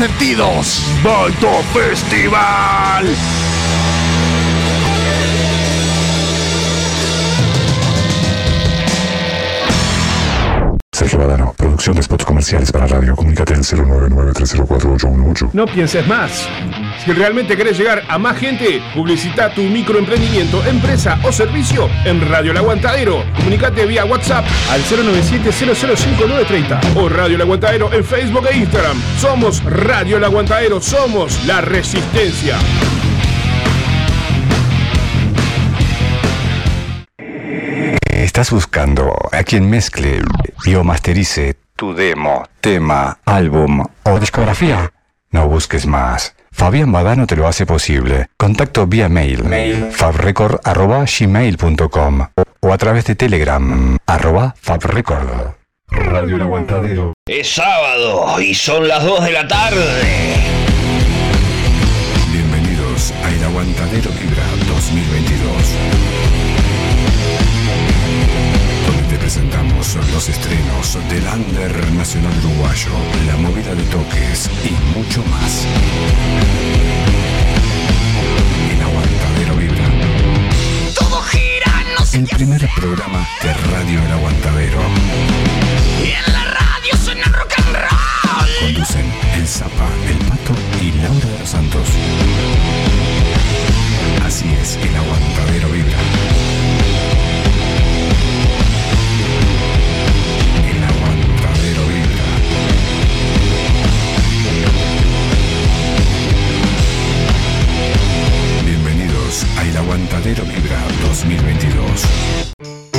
sentidos. Baito Festival. Sergio Badano, producción de spots comerciales para radio. Comunícate al 099304818. No pienses más. Si realmente querés llegar a más gente, publicita tu microemprendimiento, empresa o servicio en Radio El Aguantadero. Comunicate vía WhatsApp al 097-005930 o Radio El Aguantadero en Facebook e Instagram. Somos Radio El Aguantadero, somos la resistencia. ¿Estás buscando a quien mezcle y o masterice tu demo, tema, álbum o discografía? No busques más. Fabián Badano te lo hace posible. Contacto vía mail, fabrecord.gmail.com o a través de Telegram, arroba fabrecord. Radio El Aguantadero. Es sábado y son las 2 de la tarde. Bienvenidos a El Aguantadero Vibra 2022. Del Under Nacional Uruguayo, la movida de toques y mucho más. El Aguantadero Vibra. Todo gira, no sé El primer programa de Radio El Aguantadero. Y en la radio suena rock and roll. Conducen El Zapa, El Pato y Laura de los Santos. Así es, El Aguantadero Vibra. Aguantadero Vibra 2022.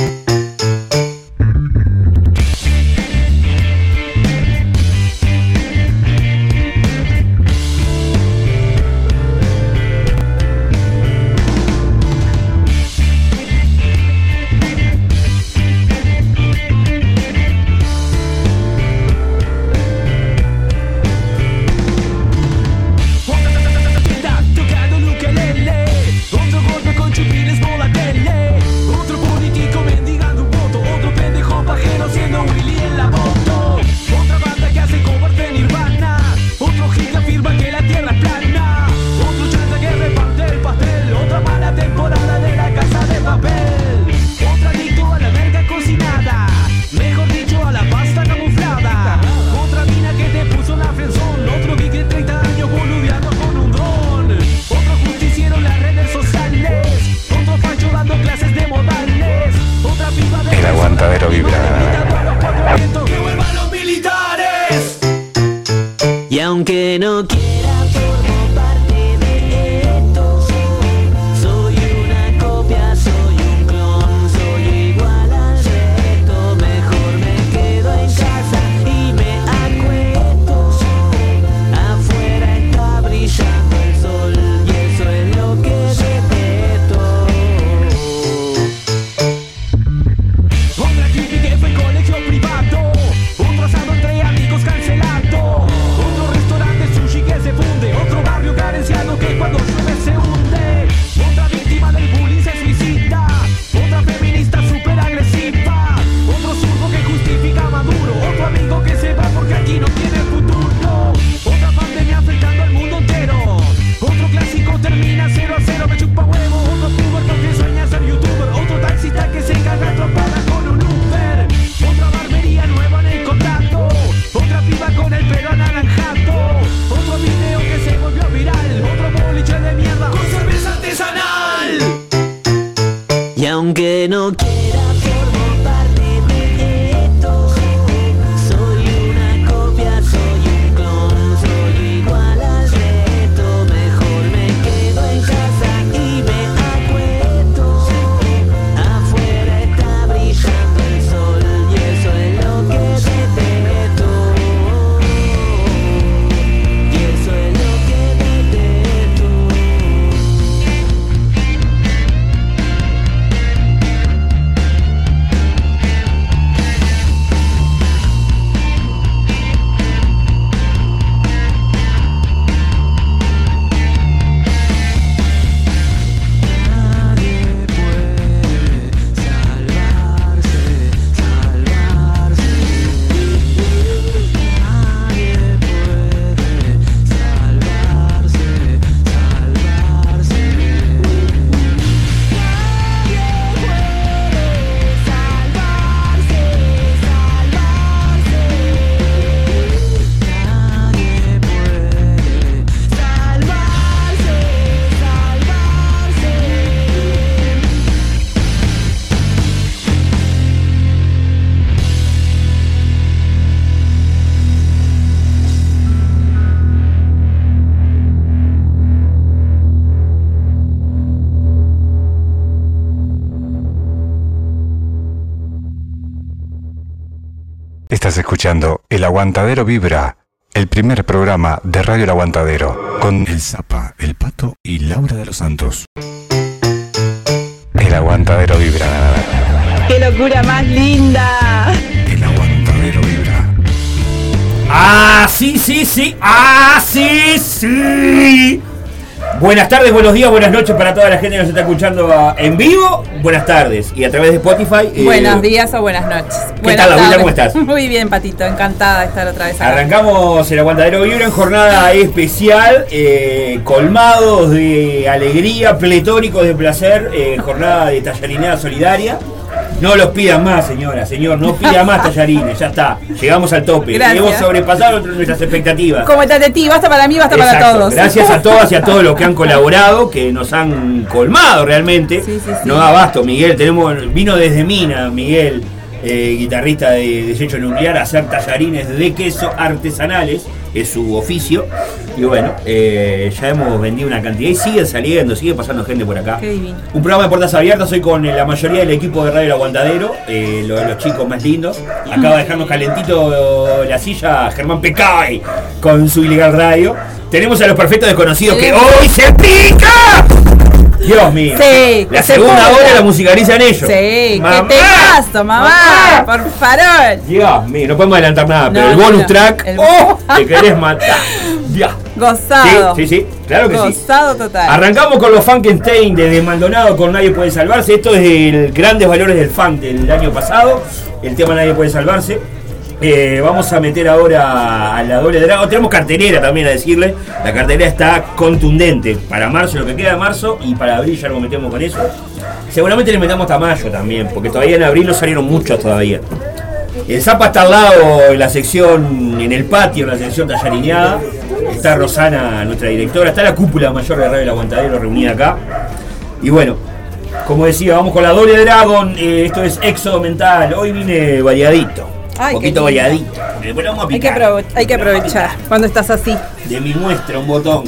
Escuchando El Aguantadero Vibra, el primer programa de Radio El Aguantadero, con El Zapa, El Pato y Laura de los Santos. El Aguantadero Vibra. ¡Qué locura más linda! El Aguantadero Vibra. Ah, sí, sí, sí. Ah, sí, sí. Buenas tardes, buenos días, buenas noches para toda la gente que nos está escuchando ah, en vivo. Buenas tardes. Y a través de Spotify. eh, Buenos días o buenas noches. ¿Qué tal. ¿Cómo estás? Muy bien, Patito. Encantada de estar otra vez acá. Arrancamos el Aguantadero Vibra en jornada especial, eh, colmados de alegría, pletóricos de placer, eh, jornada de tallarinera solidaria. No los pidan más, señora, señor, no pida más tallarines, ya está, llegamos al tope. Gracias. Hemos sobrepasado nuestras expectativas. Como está de ti, basta para mí, basta para todos. Gracias a todas y a todos los que han colaborado, que nos han colmado realmente. Sí, sí, sí. No da abasto, Miguel. Tenemos, vino desde Mina, Miguel, eh, guitarrista de Desecho Nuclear, hacer tallarines de queso artesanales. Es su oficio. Y bueno, eh, ya hemos vendido una cantidad y siguen saliendo, sigue pasando gente por acá. Qué divino. Un programa de puertas abiertas, hoy con eh, la mayoría del equipo de Radio El Aguantadero, eh, los, los chicos más lindos. Acaba de dejarnos calentito la silla Germán Pecay con su ilegal radio. Tenemos a los perfectos desconocidos que hoy se pica. Dios mío. Sí, La que se segunda hora la musicalizan ellos. Sí, Mamá. ¿qué te pasa, mamá? Por farol. Dios mío, no podemos adelantar nada, pero No, el no, bonus no. track, El- ¡oh! Te querés matar. Dios. Gozado. Sí, sí, sí, claro que sí. Gozado total. Arrancamos con los Funkenstein de Maldonado con Nadie Puede Salvarse. Esto es el Grandes Valores del Funk del año pasado. El tema Nadie Puede Salvarse. Eh, vamos a meter ahora a la doble drago. Tenemos cartelera también a decirle. La cartelera está contundente. Para marzo, lo que queda de marzo, y para abril ya lo metemos con eso. Seguramente le metamos hasta mayo también, porque todavía en abril no salieron muchos todavía. El Zapa está al lado en la sección, en el patio, en la sección tallarineada. Está Rosana, nuestra directora. Está la cúpula mayor de Radio El Aguantadero reunida acá. Y bueno, como decía, vamos con la doble Dragon. eh, esto es Éxodo Mental. Hoy vine variadito. Ay, un poquito variadito. Después lo vamos a Hay que, aprovechar cuando estás así. De mi muestra, un botón.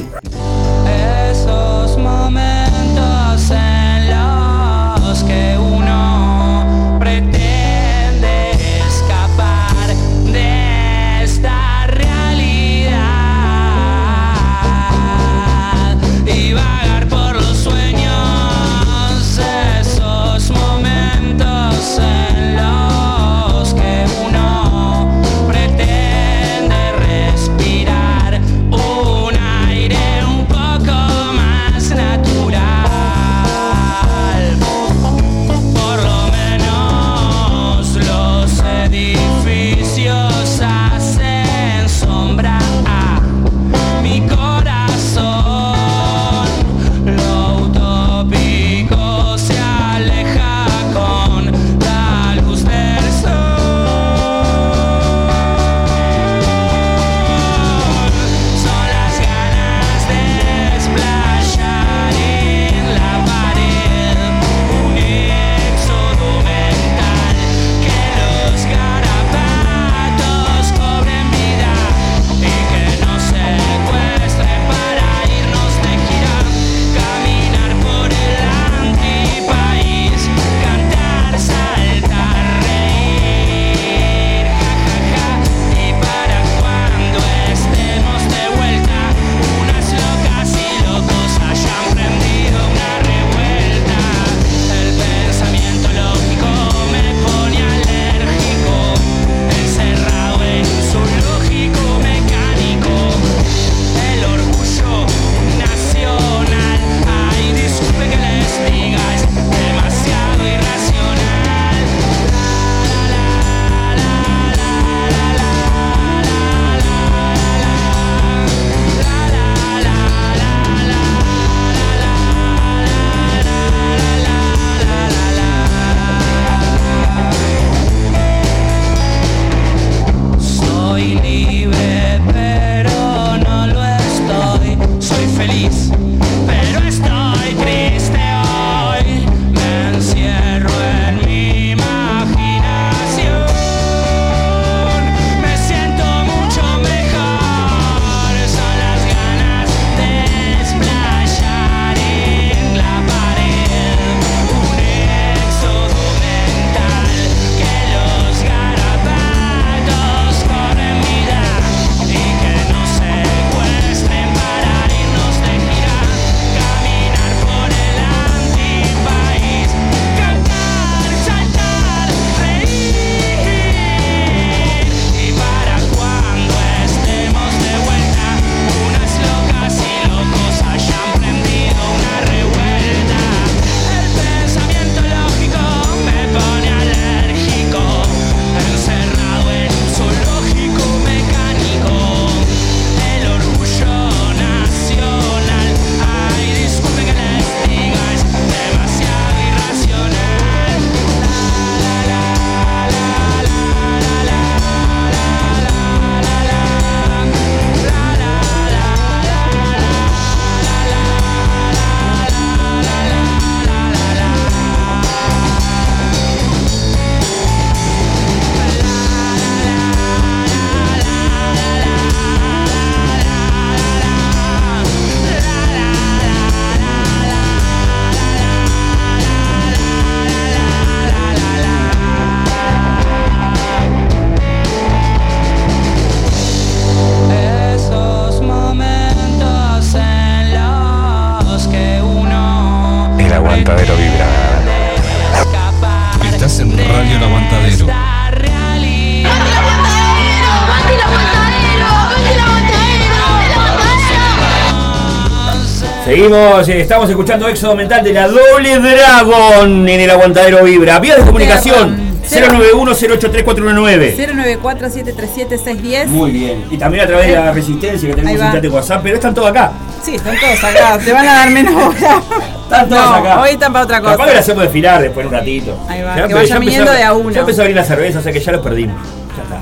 Seguimos, eh, estamos escuchando Éxodo Mental de la Doble Dragon en el aguantadero Vibra. Vía de comunicación Cero. 091-083-419. 094-737-610. Muy bien. Y también a través de la Resistencia que tenemos va. chat de WhatsApp, pero están todos acá. Sí, están todos acá. Te van a dar menos hora. Están todos No, acá. hoy están para otra cosa. Capaz que la hacemos desfilar después en un ratito. Ahí va, Ya que vayan viniendo a- de a uno. Ya empezó a abrir la cerveza, o sea que ya los perdimos. Ya está.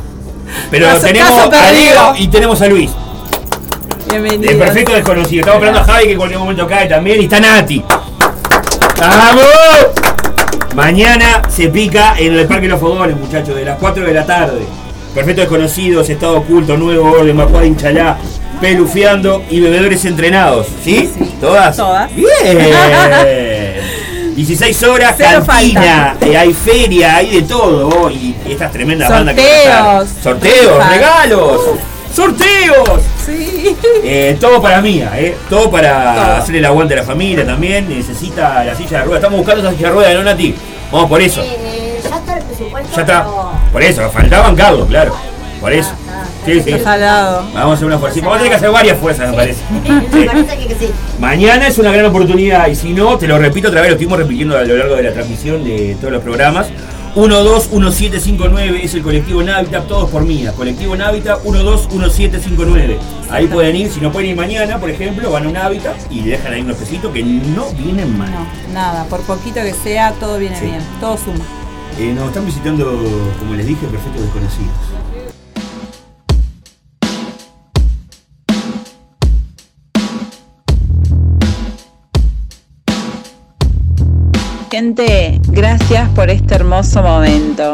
Pero Caso- tenemos caso a. Diego y tenemos a Luis. Bienvenido. El perfecto desconocido. Estamos esperando a Javi que en cualquier momento cae también. Y está Nati. ¡Vamos! Mañana se pica en el Parque de los Fogones, muchachos, de las 4 de la tarde. Perfecto desconocidos, estado oculto, nuevo orden, Macuada Inchalá, pelufeando y bebedores entrenados. ¿Sí? ¿Todas? Todas. Bien. 16 horas, Cero cantina, eh, hay feria, hay de todo. Y estas tremendas bandas que. Sorteos. Sorteos, regalos, sorteos. Sí. Eh, todo para mía, eh. Todo para Todo. hacer el aguante a la familia también. Necesita la silla de ruedas. Estamos buscando esa silla de ruedas, ¿no, Nati? Vamos por eso. Eh, ya está el presupuesto. Ya está. pero- Por eso, faltaban Carlos, claro. Por eso. Sí, sí. Está salado. Vamos a hacer una fuerza. Vamos a tener que hacer varias fuerzas, me parece. Me parece que, que sí. Mañana es una gran oportunidad y si no, te lo repito otra vez, lo estuvimos repitiendo a lo largo de la transmisión de todos los programas. 121759 es el colectivo Navitat, todos por mía. Colectivo Navitat 121759. Ahí pueden ir, si no pueden ir mañana, por ejemplo, van a un Navitat y le dejan ahí unos pesitos que no vienen mal. No, nada. Por poquito que sea, todo viene Sí. bien. Todo suma. Eh, nos están visitando, como les dije, perfectos desconocidos. Gente, gracias por este hermoso momento.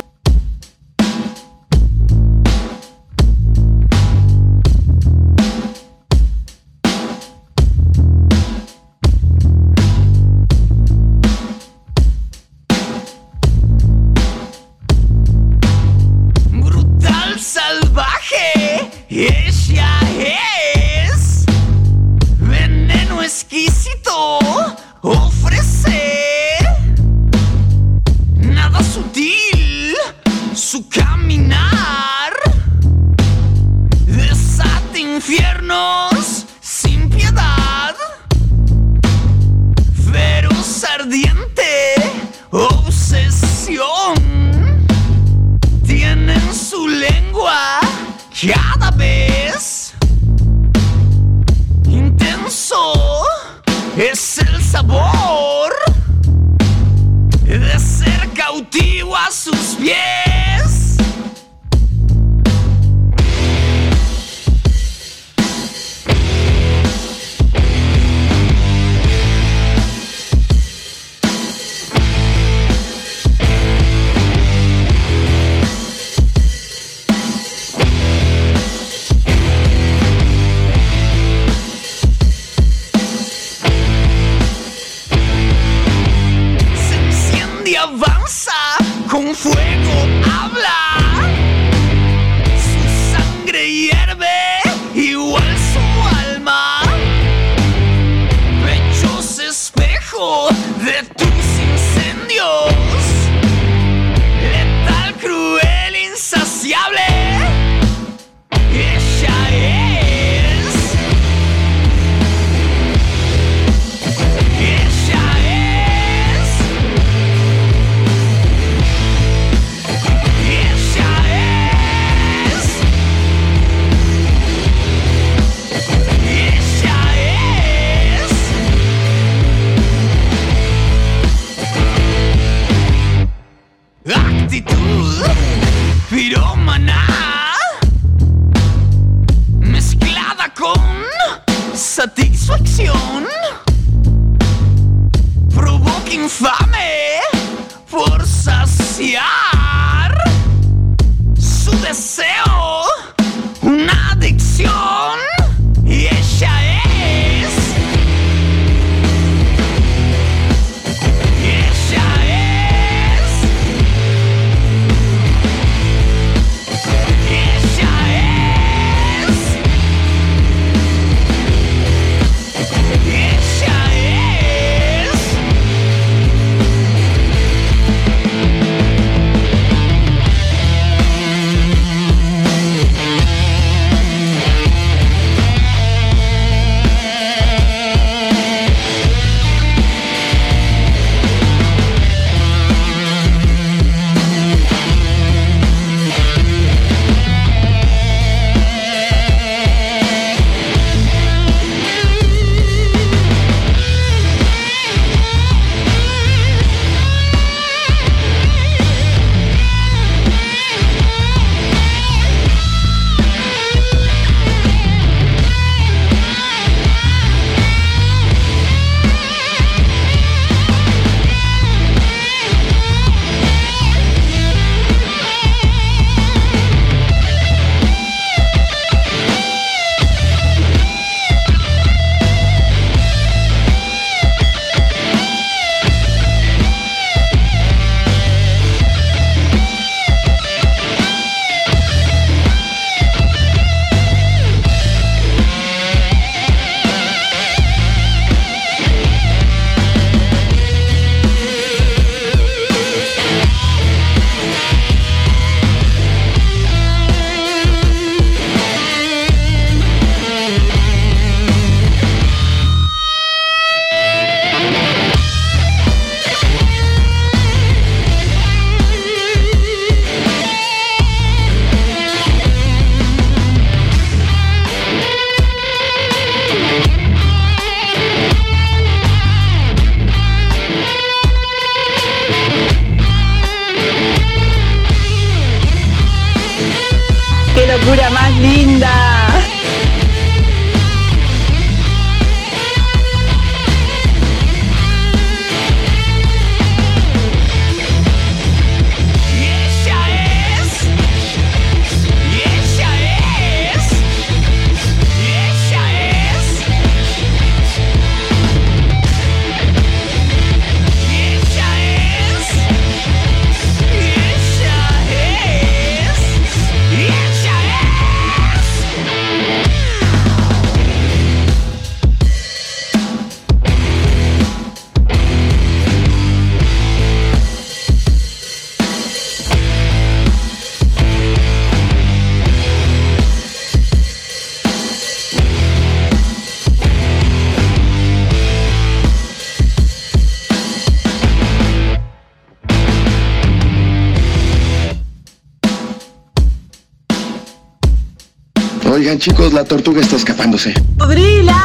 Oigan chicos, la tortuga está escapándose. ¡Podrila!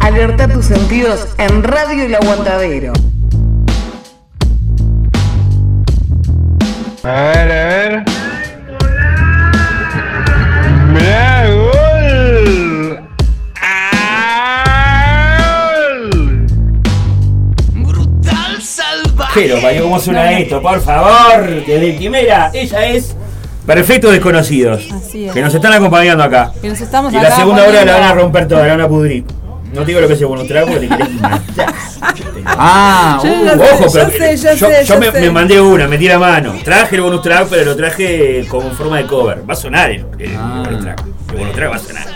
Alerta tus sentidos en Radio El Aguantadero. A ver, a ver. Pero, Mario, ¿cómo suena esto? Por favor, desde primera, ella es Perfectos Desconocidos. Así es. Que nos están acompañando acá. Que nos estamos Y la acá segunda hora la van a romper toda, la van a pudrir. No te digo lo que es el bonus track porque te querés matar. Ah, Yo uh, ojo, yo pero sé, yo yo, sé, yo yo me, sé. me mandé una, metí la mano. Traje el bonus track, pero lo traje como en forma de cover. Va a sonar el, el bonus track. El bonus track va a sonar.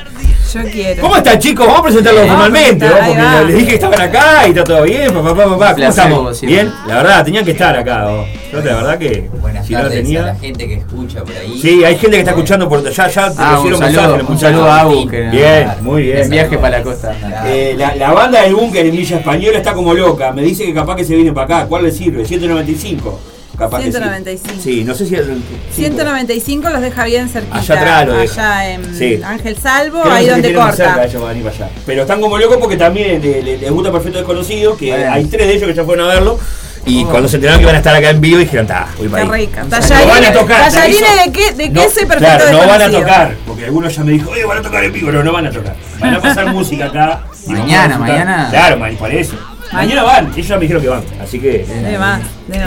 Yo quiero. ¿Cómo están chicos? Vamos a presentarlo a formalmente, ¿no? Porque va. les dije que estaban acá y está todo bien, papá, papá, papá. ¿Cómo estamos? ¿Bien? La verdad, tenían que estar acá. ¿o? Yo la verdad que Buenas si no lo tardes a tenía. la gente que escucha por ahí. Sí, hay gente que está escuchando por ya, ya te Ah, un saludo, un saludo a Abu, que- Bien, muy bien. En viaje para la costa. Eh, la, la banda del búnker en Villa Española está como loca. Me dice que capaz que se viene para acá. ¿Cuál le sirve? 195. Capaz que sí. 195. Sí, no sé si el. 195 los deja bien cerquita. Allá atrás lo deja. Allá en Sí. Ángel Salvo, Creo ahí donde corta. cerca, ellos van a ir para allá. Pero están como locos porque también le- le- les gusta Perfecto Desconocido, que hay tres de ellos que ya fueron a verlo. Y cuando se enteraron que iban a estar acá en vivo, dijeron, está, voy para ahí. rica. No van a Tallarines tocar. tallarines de qué, de No, qué se perfecto Claro, no van a tocar, porque algunos ya me dijo, oye, van a tocar en vivo, pero no van a tocar. Van a pasar música acá. Mañana, mañana. Claro, man, por eso. Mañana van, ellos ya me dijeron que van, así que.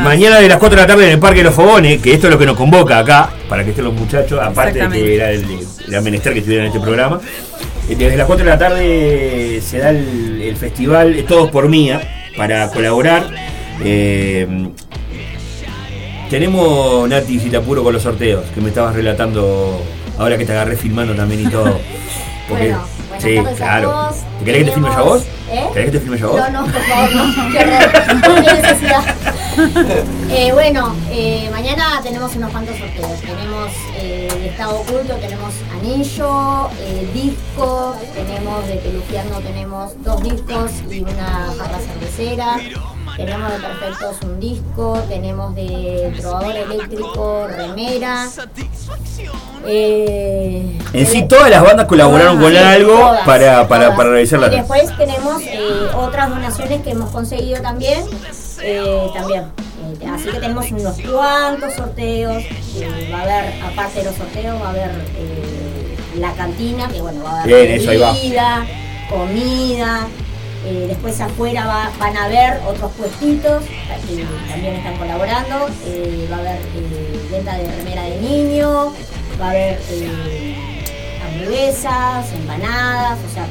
Mañana de las 4 de la tarde en el Parque de los Fogones, que esto es lo que nos convoca acá, para que estén los muchachos, aparte de que era el, era menester que estuvieran en este programa. Eh, Desde las 4 de la tarde se da el, el festival Todos por Mía, para colaborar. Eh, tenemos Nati, si te apuro con los sorteos, que me estabas relatando ahora que te agarré filmando también y todo. Porque, Bueno, buenas sí, a claro. todos. ¿Te querés que te filme yo a vos? ¿Eh? ¿Querés que te filme yo a vos? No, no, por favor, no. Qué horror. Necesidad. Eh, bueno, eh, mañana tenemos unos cuantos sorteos. Tenemos eh, estado oculto, tenemos anillo, disco, tenemos de Pelufiando, tenemos dos discos y una jarra cervecera. Tenemos de Perfectos un disco, tenemos de Trovador Eléctrico, remera. Eh, En sí, todas las bandas colaboraron con algo todas, para, para, todas. para realizar la Y después tenemos eh, otras donaciones que hemos conseguido también. eh, también. Eh, así que tenemos unos cuantos sorteos. eh, va a haber, aparte de los sorteos, va a haber la cantina, que bueno, va a haber Bien, comida. Eh, después afuera va- van a haber otros puestitos que también están colaborando. eh, va a haber eh, venta de remera de niño, va a haber eh, hamburguesas, empanadas, o sea.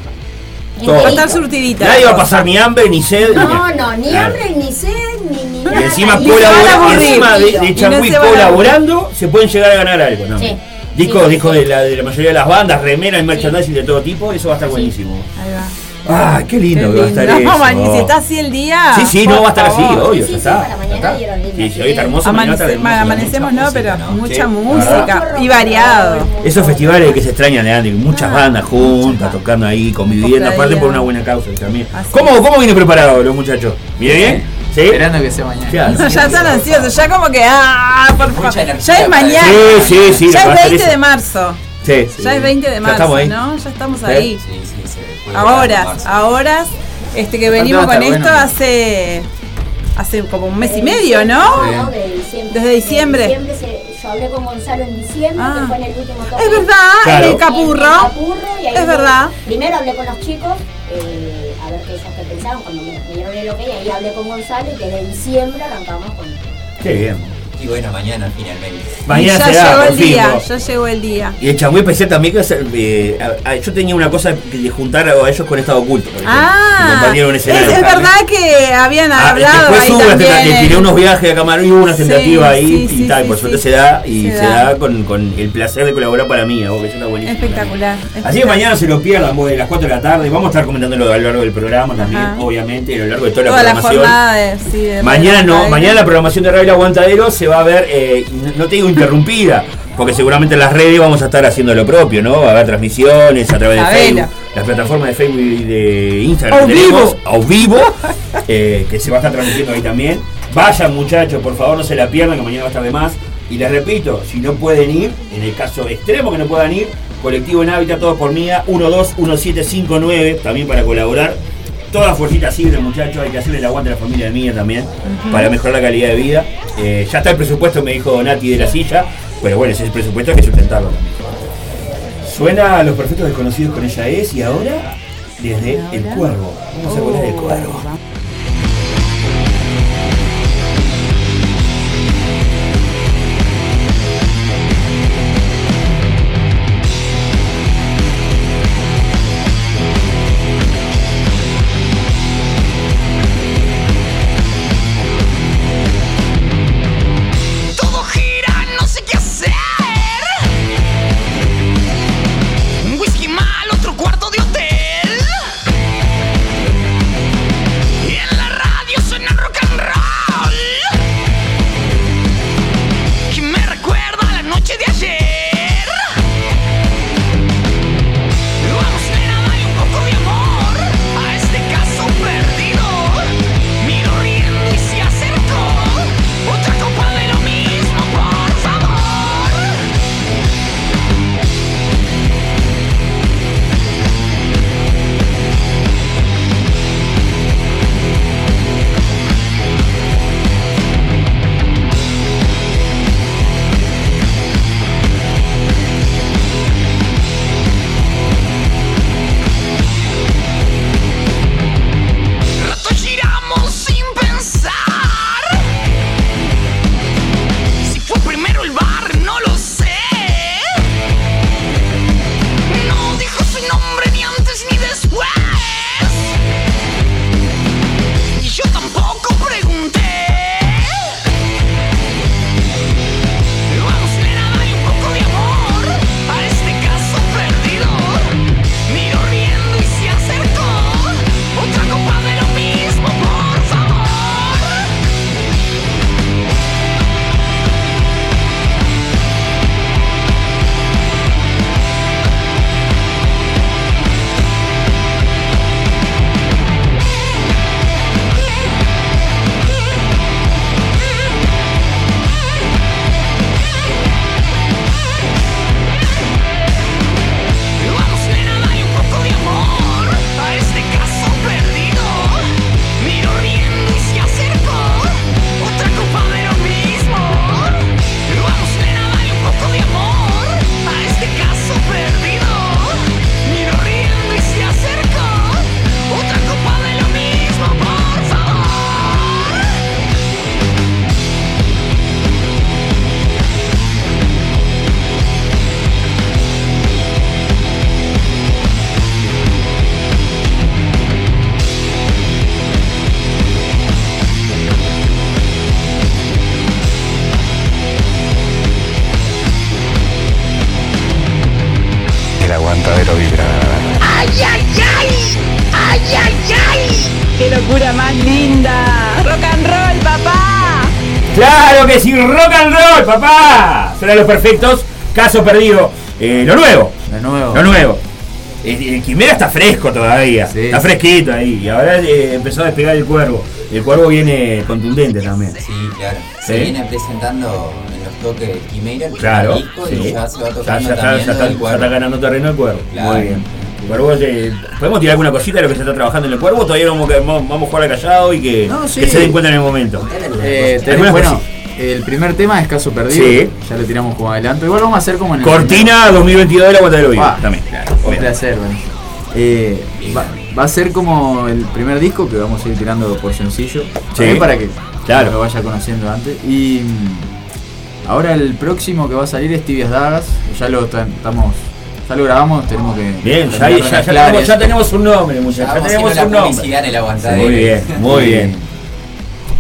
Va a estar surtidita. Nadie va a pasar ni hambre, ni sed. ni No, nada. no, ni Claro. hambre, ni sed, ni, ni Y nada. encima, Ni colabora- aburrir. encima de, de Y no colaborando, se pueden llegar a ganar algo. ¿no? Sí. Disco, Sí, disco sí. de, la, de la mayoría de las bandas, remeras y merchandising de todo tipo, eso va a estar buenísimo. Ahí va. Ah, qué lindo que va a estar No, eso. man, y si está así el día. Sí, sí, no va a estar así, obvio, ya está. ya está. Sí, sí, hoy está hermoso, mañana está Amanece- hermoso. amanecemos, no, pero mucha Sí, música y variado. Esos festivales que se extrañan de antes, muchas bandas juntas, tocando ahí, conviviendo, aparte por una buena causa también. ¿Cómo, ¿Cómo viene preparado los muchachos? ¿Viene bien? ¿Sí? Esperando que sea mañana. Claro. ya están ansiosos, ya como que, ah, por favor. Ya es mañana. Sí, sí, sí, Ya es ser 20 eso. de marzo. Sí, sí. Ya es 20 de Ya marzo, estamos ahí. ¿no? Ya estamos Sí. ahí. Sí, sí, A horas, a horas. Este que venimos con esto bueno. hace hace como un mes y medio, ¿no? No, de diciembre. Desde diciembre. De diciembre se- yo hablé con Gonzalo en diciembre, Ah. que fue en el último toque. Es verdad, Claro. en el Capurro. En el Capurro, y ahí Es fue- verdad. Primero hablé con los chicos, eh, a ver qué ellos qué pensaban cuando me, me dieron el ok, y ahí hablé con Gonzalo y que de diciembre arrancamos con... Qué bien. Y bueno, mañana finalmente. Mañana ya se da, llegó por el fin, día, ¿no? ya llegó el día. Y el Chamuy pensé también que eh, a- a- yo tenía una cosa de juntar a ellos con estado oculto. Ah, un es, es verdad que habían Ah, hablado después ahí hubo una también. tenta- le tiré unos viajes a Camarón y hubo una Sí, tentativa ahí sí, y sí, tal, sí, por suerte sí. se da y Se se, da. da, con, con el placer de colaborar para mí, que eso está buenísimo. Espectacular. Así que mañana se lo pierdan de las 4 de la tarde. Vamos a estar comentándolo a lo largo del programa también, Ajá. obviamente, a lo largo de toda, Toda la la programación. jornada de, sí, de Mañana no, mañana la programación de Radio Aguantadero se va a ver, eh, no- te digo interrumpida, porque seguramente en las redes vamos a estar haciendo lo propio, ¿no? Va a haber transmisiones a través de. Facebook, las plataformas de Facebook y de Instagram Au vivo. a vivo, eh, que se va a estar transmitiendo ahí también. Vayan muchachos, por favor no se la pierdan, que mañana va a estar de más. Y les repito, si no pueden ir, en el caso extremo que no puedan ir, colectivo en hábitat, todo por mía, 121759, también para colaborar. Toda fuercita sirve, muchachos, hay que hacerle el aguante a la familia de mía también, para mejorar la calidad de vida. Eh, ya está el presupuesto, me dijo Nati de la silla, pero bueno, ese presupuesto hay que sustentarlo también. Suena a los perfectos desconocidos con ella es y ahora desde El Cuervo. Vamos a volar del Cuervo. Papá. Serán los perfectos. Caso perdido. Eh, lo nuevo. Lo nuevo. Lo nuevo. El, el Quimera está fresco todavía. Sí. Está fresquito ahí. Y ahora eh, empezó a despegar el cuervo. El cuervo viene contundente también. Sí, claro. Se viene presentando en los toques de Quimera el Claro. disco sí. y ya se va Ya- tocando ya está, también ya está- ya ganando terreno el cuervo. Claro. Muy bien. Cuervo, eh, ¿Podemos tirar alguna cosita de lo que se está trabajando en el cuervo? Todavía vamos, a- vamos vamos a jugar al callado y que, No, sí. que se den cuenta en el momento. Eh, bueno. El primer tema es Caso Perdido. Sí. Ya lo tiramos como adelanto. Igual vamos a hacer como en el. Cortina 2022 de la Guantadero Vivo. Ah, También, claro. Un placer, bueno. Eh, va, va a ser como el primer disco que vamos a ir tirando por sencillo. también para que claro. lo vaya conociendo antes. Y mm, ahora el próximo que va a salir es Tibias Dagas. Ya lo ta- estamos. Ya lo grabamos, tenemos que. Bien, ya, ya- ya tenemos, ya tenemos un nombre, muchachos. Ya tenemos un la nombre. en el. Muy bien, muy bien.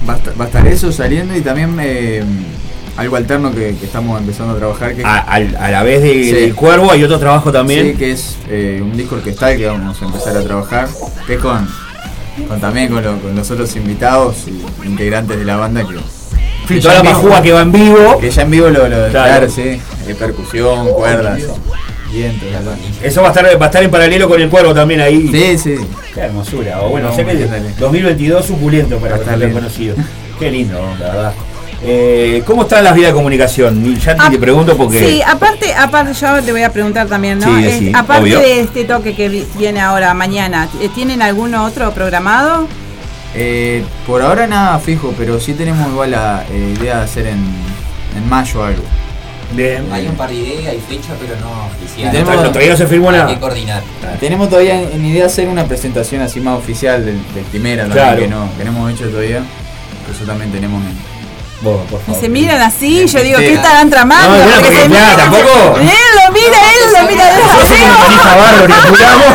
Va a, estar, va a estar eso saliendo y también eh, algo alterno que, que estamos empezando a trabajar. Que A, al- a la vez de- Sí. del cuervo hay otro trabajo también. Sí, que es eh, un disco orquestal que vamos a empezar a trabajar, que es con, con también con, lo- con los otros invitados y integrantes de la banda que, que toda la majúa que va en vivo. Que ya en vivo lo, lo Claro. claro, sí, eh, percusión, cuerdas, Eso va a estar va a estar en paralelo con el cuervo también ahí. Sí, sí. Qué hermosura. O bueno, No, sé que ¿qué tal? 2022 suculento para estar estar lindo. conocido. Qué lindo, la verdad. Eh, ¿Cómo están las vías de comunicación? Y Ya te, Ah, te pregunto porque. Sí, aparte, aparte yo te voy a preguntar también, ¿no? Sí, Es- sí, aparte obvio. de este toque que vi- viene ahora mañana, eh, ¿tienen alguno otro programado? Eh, por ahora nada fijo, pero sí tenemos igual la eh, idea de hacer en, en mayo algo. Bien. Hay un par de ideas, hay fecha, pero no oficial. Tenemos- todavía no se firmó Hay nada. que coordinar. Tenemos todavía en, idea hacer una presentación así más oficial del, del Primera también, Claro. que, no, que no hemos hecho todavía. Eso también tenemos en, Vos, por Y se miran así, yo digo, Sí. ¿qué estarán tramando? No, bueno, Porque se miran- tampoco- Él lo mira, él lo mira, Nosotros miramos.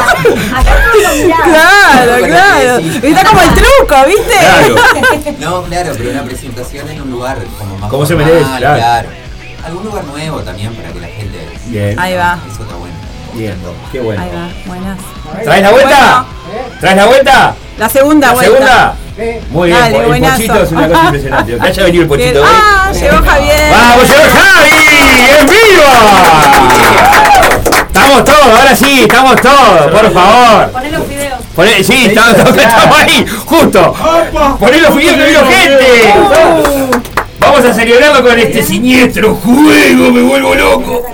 Claro, claro. Está como el truco, ¿viste? Claro. No, claro, pero una presentación en un lugar como más Como se merece, claro. Algún lugar nuevo también para que la gente... Bien. Ahí va. Está bueno. Bien, qué bueno. Ahí va, buenas. ¿Traes la vuelta? ¿Traes la vuelta? La segunda ¿La vuelta. segunda? Muy bien, Dale, el buenazo. pochito es una cosa impresionante. Que haya venido el pochito hoy. Ah, llegó Javier. ¡Vamos, llegó Javi! ¡En vivo! Estamos todos, ahora sí, estamos todos, por favor. Poné los videos. Poné- sí, estamos, estamos- estamos ahí, justo. Poné los videos que vino gente. Vamos a celebrarlo con este siniestro juego, me vuelvo loco.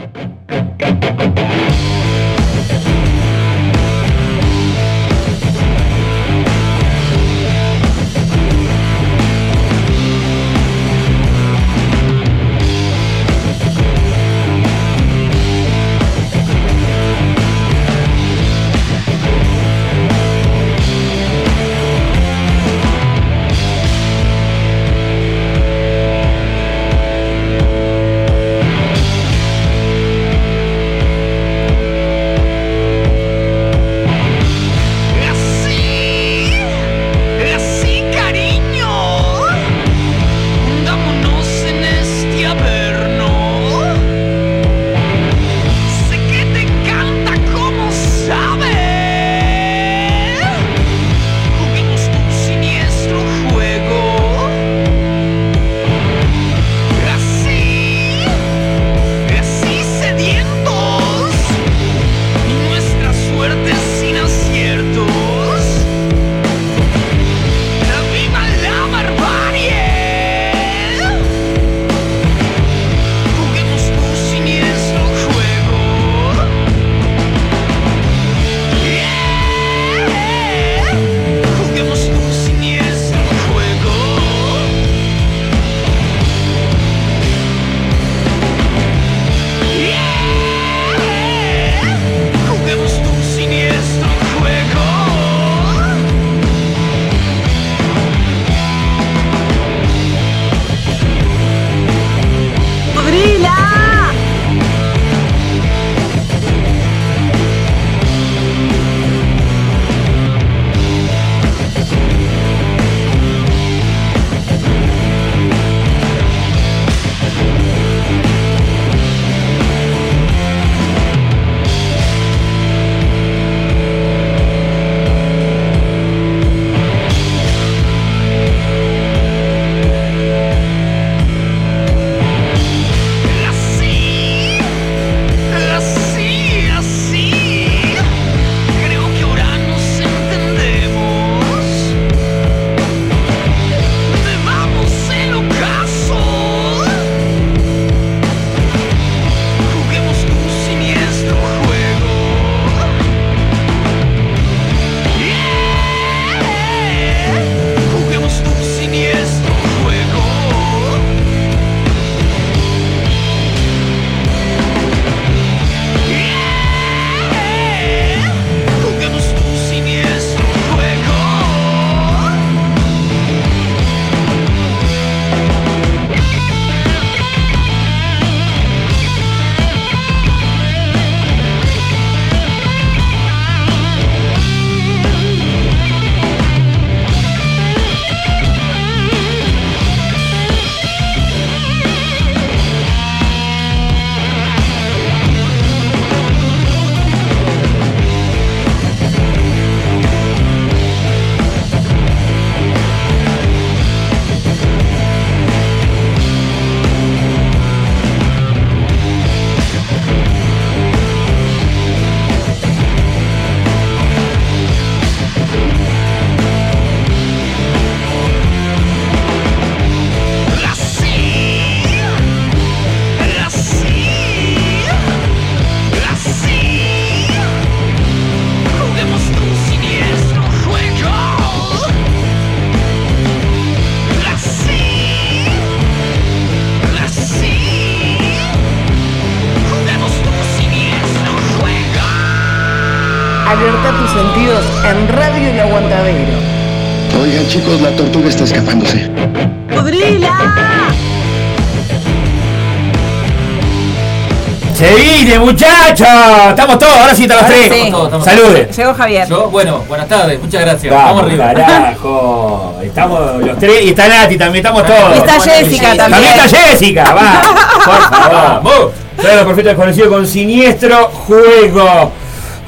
Estamos todos, ahora sí están los Ahora tres. sí. Estamos todos, estamos Salude. Llegó Javier. Yo, bueno, buenas tardes, muchas gracias. Vamos, Vamos arriba. carajo. Estamos los tres y está Nati también, estamos todos. Y está Jessica también. También está Jessica, va. Por favor. Vamos. Soy lo perfecto desconocido con siniestro juego.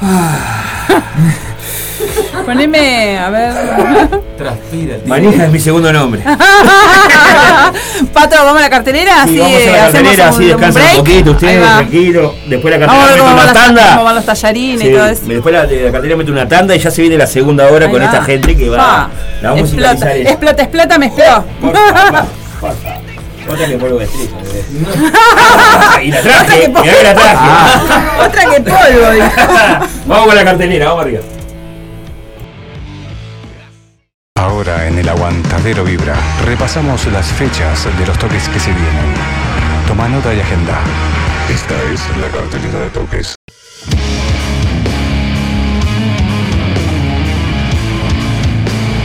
Poneme, a ver. Transpira, tío. Manija es mi segundo nombre. Pato, ¿vamos a la cartelera? Sí, Así vamos a la cartelera, así un descansan un poquito ustedes, tranquilo. Después la a cartelera mete una tanda. cómo van los tallarines Sí, y todo eso. después la, cartelera mete una tanda y ya se viene la segunda hora Ahí con va. esta gente que va. Pa. La vamos a Explota, musicalizar eso. explota, explota, me explotó. Otra que polvo de estrella, y la traje, Otra que mirá que la traje. Otra que polvo. dijo. vamos con la cartelera, vamos arriba. Ahora en el aguantadero vibra, repasamos las fechas de los toques que se vienen. Toma nota y agenda. Esta es la cartelera de toques.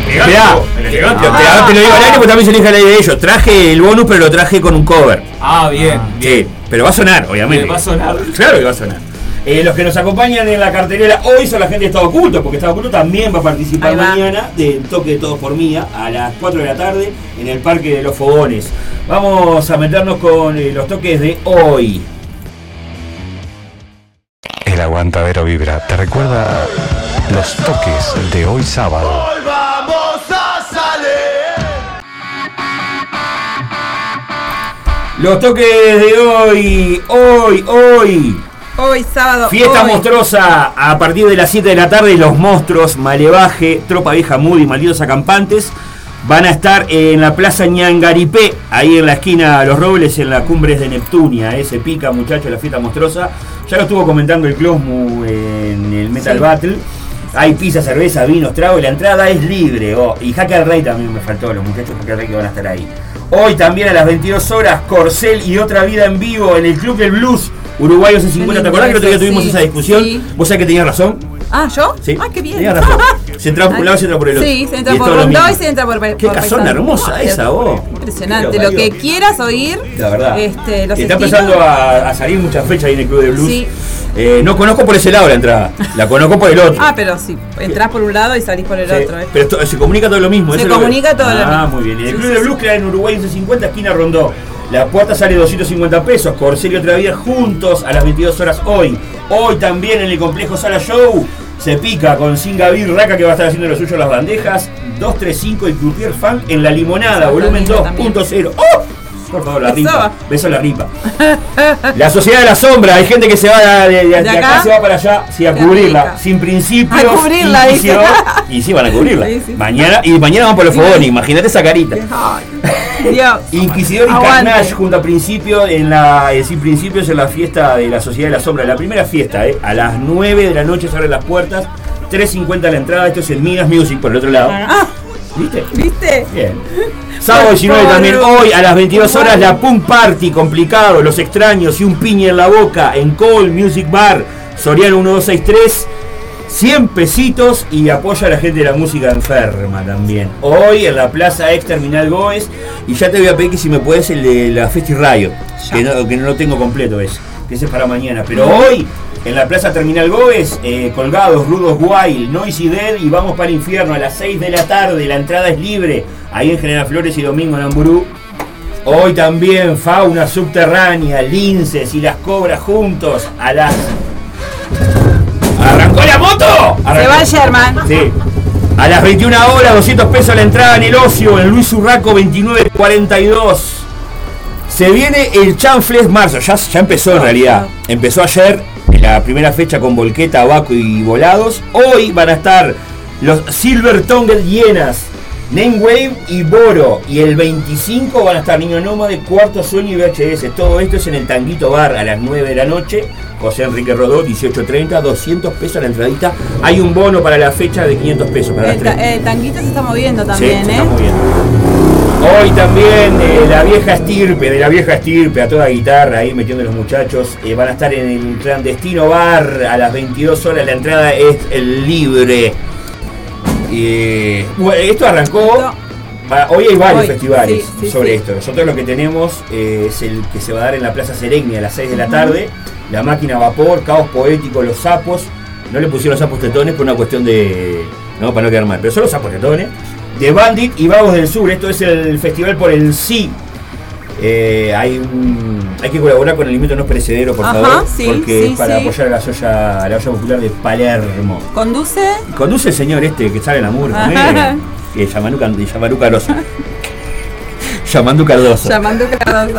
Mirá, te, Ah. te lo digo al aire porque también se lo dije al aire de ellos. Traje el bonus, pero lo traje con un cover. Ah, bien, Sí, pero va a sonar, obviamente. Va a sonar. Claro que va a sonar. Eh, los que nos acompañan en la cartelera hoy son la gente de Estado Oculto, porque Estado Oculto también va a participar va. mañana del toque de todos por mía a las 4 de la tarde en el Parque de los Fogones. Vamos a meternos con eh, los toques de hoy. El aguantadero vibra te recuerda los toques de hoy sábado. Los toques de hoy, hoy, hoy. Hoy, sábado. Fiesta hoy. monstruosa a partir de las 7 de la tarde. Los monstruos, Malevaje, Tropa Vieja Moody, Malditos Acampantes van a estar en la Plaza Ñangaripé, ahí en la esquina Los Robles, en la Cumbres de Neptunia. Eh, se pica, muchachos, la fiesta monstruosa. Ya lo estuvo comentando el Closmu en el Metal Sí. Battle. Hay pizza, cerveza, vinos, trago y la entrada es libre. oh. Y al Rey también me faltó, los muchachos al Rey que van a estar ahí. Hoy también a las 22 horas, Corcel y otra vida en vivo en el Club del Blues. Uruguayos en 50, ¿te acordás que el otro día Sí, tuvimos esa discusión? sí. Vos sabés que tenías razón. Ah, ¿yo? Sí. Ah, qué bien. Razón. Se entra por un lado y se entra por el otro. Sí, se Y entra es por lo Rondó y se entra por Qué por casona hermosa esa, vos. Impresionante. Lo que quieras oír. La verdad. Este, los Está empezando a, a salir muchas fechas ahí en el Club de Blues. Sí. Eh, no conozco por ese lado la entrada. La conozco por el otro. Ah, pero sí. Entrás por un lado y salís por el Sí, otro. ¿eh? Pero esto- se comunica todo lo mismo. Se lo que- comunica todo lo Ah, mismo. muy bien. Y el Sí, Club sí, de sí. Blues queda en Uruguay 1150, esquina Rondó. La puerta sale 250 pesos. Corcel y otra vida juntos a las 22 horas hoy. Hoy también en el complejo Sala Show. Se pica con Singavir Raca que va a estar haciendo lo suyo las bandejas. 235 y Croupier Funk en la limonada, volumen 2.0. ¡Oh! Por favor, la ripa. Beso a la ripa. La sociedad de la sombra, hay gente que se va de, de- de ¿De acá? acá? se va para allá, sí, a cubrirla, sin principios. A cubrirla, dice. inquisición. Y sí, van a cubrirla. Sí, sí. Mañana, y mañana van por los fogones, imagínate esa carita. Dios. Inquisidor y. Carnage junto a principio en la eh, sin principios en la fiesta de la Sociedad de la Sombra, la primera fiesta, eh, a las 9 de la noche se abren las puertas, 3.50 la entrada, esto es en Minas Music por el otro lado. Ah, ¿Viste? ¿Viste? Bien. Sábado 19 también, hoy a las 22 horas, la Punk Party, complicado, Los Extraños y un piña en la boca en Call Music Bar, Soriano 1263. 100 pesitos y apoya a la gente de la música enferma también. Hoy en la Plaza Ex Terminal Goes. Y ya te voy a pedir que si me puedes el de la Festi Riot, que no, que no lo tengo completo ese, que ese es para mañana. Pero hoy en la Plaza Terminal Goes, eh, colgados, rudos wild, Noisy Dead y vamos para el infierno a las 6 de la tarde. La entrada es libre. Ahí en General Flores y Domingo en Amburú. Hoy también fauna subterránea, linces y las cobras juntos a las. ¡Arrancó la moto! Se va Sherman. Sí. A las 21 horas, 200 pesos la entrada en el ocio, en Luis Urraco 2942. Se viene el Chanfles Marzo, ya, ya empezó en realidad. Empezó ayer, en la primera fecha con Volqueta, Abaco y Volados. Hoy van a estar los Silver Tongue Hienas, Name Wave y Boro. Y el 25 van a estar Niño Nómade, Cuarto Sueño y VHS. Todo esto es en el Tanguito Bar a las 9 de la noche. José Enrique Rodó, 18.30, 200 pesos la entradita. Hay un bono para la fecha de 500 pesos para El, ta- el tanguito se está moviendo Sí, también, se ¿eh? está moviendo. Hoy también eh, la vieja estirpe, de la vieja estirpe a toda guitarra, ahí metiendo los muchachos, eh, van a estar en el clandestino bar a las 22 horas, la entrada es el libre. Eh, bueno, esto arrancó, va- hoy hay varios Hoy, festivales sí, sí, sobre sí. esto. Nosotros lo que tenemos eh, es el que se va a dar en la Plaza Seregni a las 6 de la tarde, la máquina a vapor, caos poético, los sapos, no le pusieron sapos tetones por una cuestión de... No, para no quedar mal, pero son los sapos tetones. De Bandit y Vagos del Sur. Esto es el festival por el sí. Eh, hay, un- hay que colaborar con el alimento no perecedero, por Ajá, favor. sí, porque sí, es para sí. apoyar a la olla, a la olla popular de Palermo. Conduce. Conduce el señor este que sale en la murga, Ajá. que es Yamanú Can- Yamanú Cardoso. Llamando Cardoso.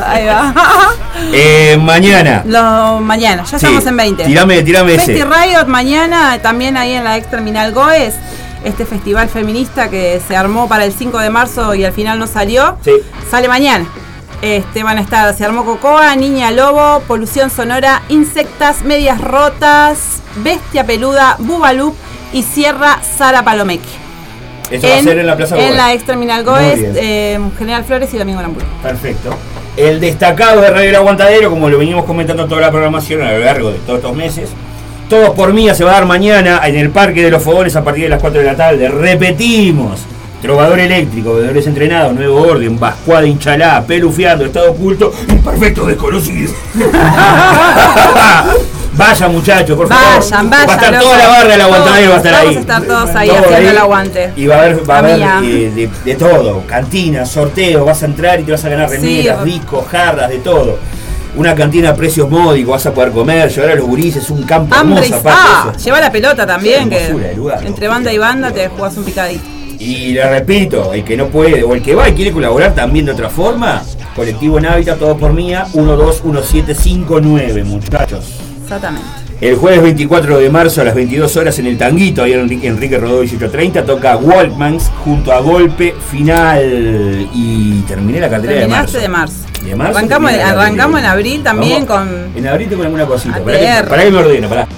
Ahí va. Eh, mañana. Lo, mañana, ya Sí, estamos en 20. tirame- tirame ese. Festi Riot mañana, también ahí en la ex terminal Goes, este festival feminista que se armó para el 5 de marzo y al final no salió, Sí. sale mañana. Este, van a estar, se armó Cocoa, Niña Lobo, Polución Sonora, Insectas, Medias Rotas, Bestia Peluda, Bubalú y Sierra Sara Palomeque. Eso va a ser en la Plaza En Goes. la ex terminal Goes, eh, General Flores y Domingo Aramburu. Perfecto. El destacado de Radio El Aguantadero, como lo venimos comentando toda la programación a lo largo de todos estos meses. Todos por mía se va a dar mañana en el Parque de los Fogones a partir de las 4 de la tarde. Repetimos. Trovador eléctrico, bebedores entrenados, nuevo orden, vascuada, inchalá, pelufiando, estado oculto, imperfecto desconocido. Vaya muchachos, por favor. Vayan, vayan. Va a estar loco. toda la barra del aguantadero, va a estar ahí. Vamos a estar todos ahí Todos haciendo ahí. el aguante. Y va a haber, va a haber eh, de, de todo, cantina, sorteo, vas a entrar y te vas a ganar remeras, Sí. discos, jarras, de todo. Una cantina a precios módicos, vas a poder comer, llevar a los gurises, un campo hermoso aparte ah, eso. lleva la pelota también, que lugar. entre banda y banda te jugás un picadito. Y le repito, el que no puede o el que va y quiere colaborar también de otra forma, colectivo en hábitat, todo por mía, 121759, muchachos. Exactamente. El jueves 24 de marzo a las 22 horas en el Tanguito, ahí en Enrique, Rodó 1830, toca Walkmans junto a Golpe Final. Y terminé la cartera de marzo. De marzo. De marzo arrancamos arrancamos en abril también Vamos. con. En abril tengo alguna cosita. Para que, para que me ordeno, pará.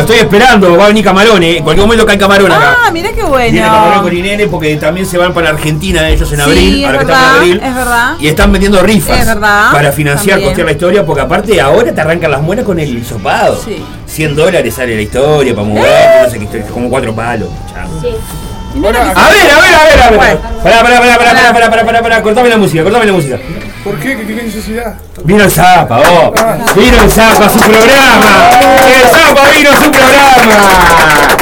Lo estoy esperando, va a venir Camarón, eh. En cualquier momento cae Camarón acá. Ah, mirá qué Viene Camarón con bueno. Irene porque también se van para Argentina ellos en Sí, abril, es ahora que estamos en verdad, abril. es verdad. Y están vendiendo rifas Es verdad, para financiar, también. costear la historia, porque aparte ahora te arrancan las muelas con el hisopado. Sí. Eh. 100 dólares sale la historia para mover, no sé qué historia, como cuatro palos. chao. A ver, a ver, a ver, a ver. Pará, pará, pará, pará, pará, pará, pará, pará, pará, cortame la música, cortame la música. ¿Por qué? ¿Qué, qué necesidad? Vino el Zapa, vos. Vino el Zapa a su programa. El Zapa vino a su programa.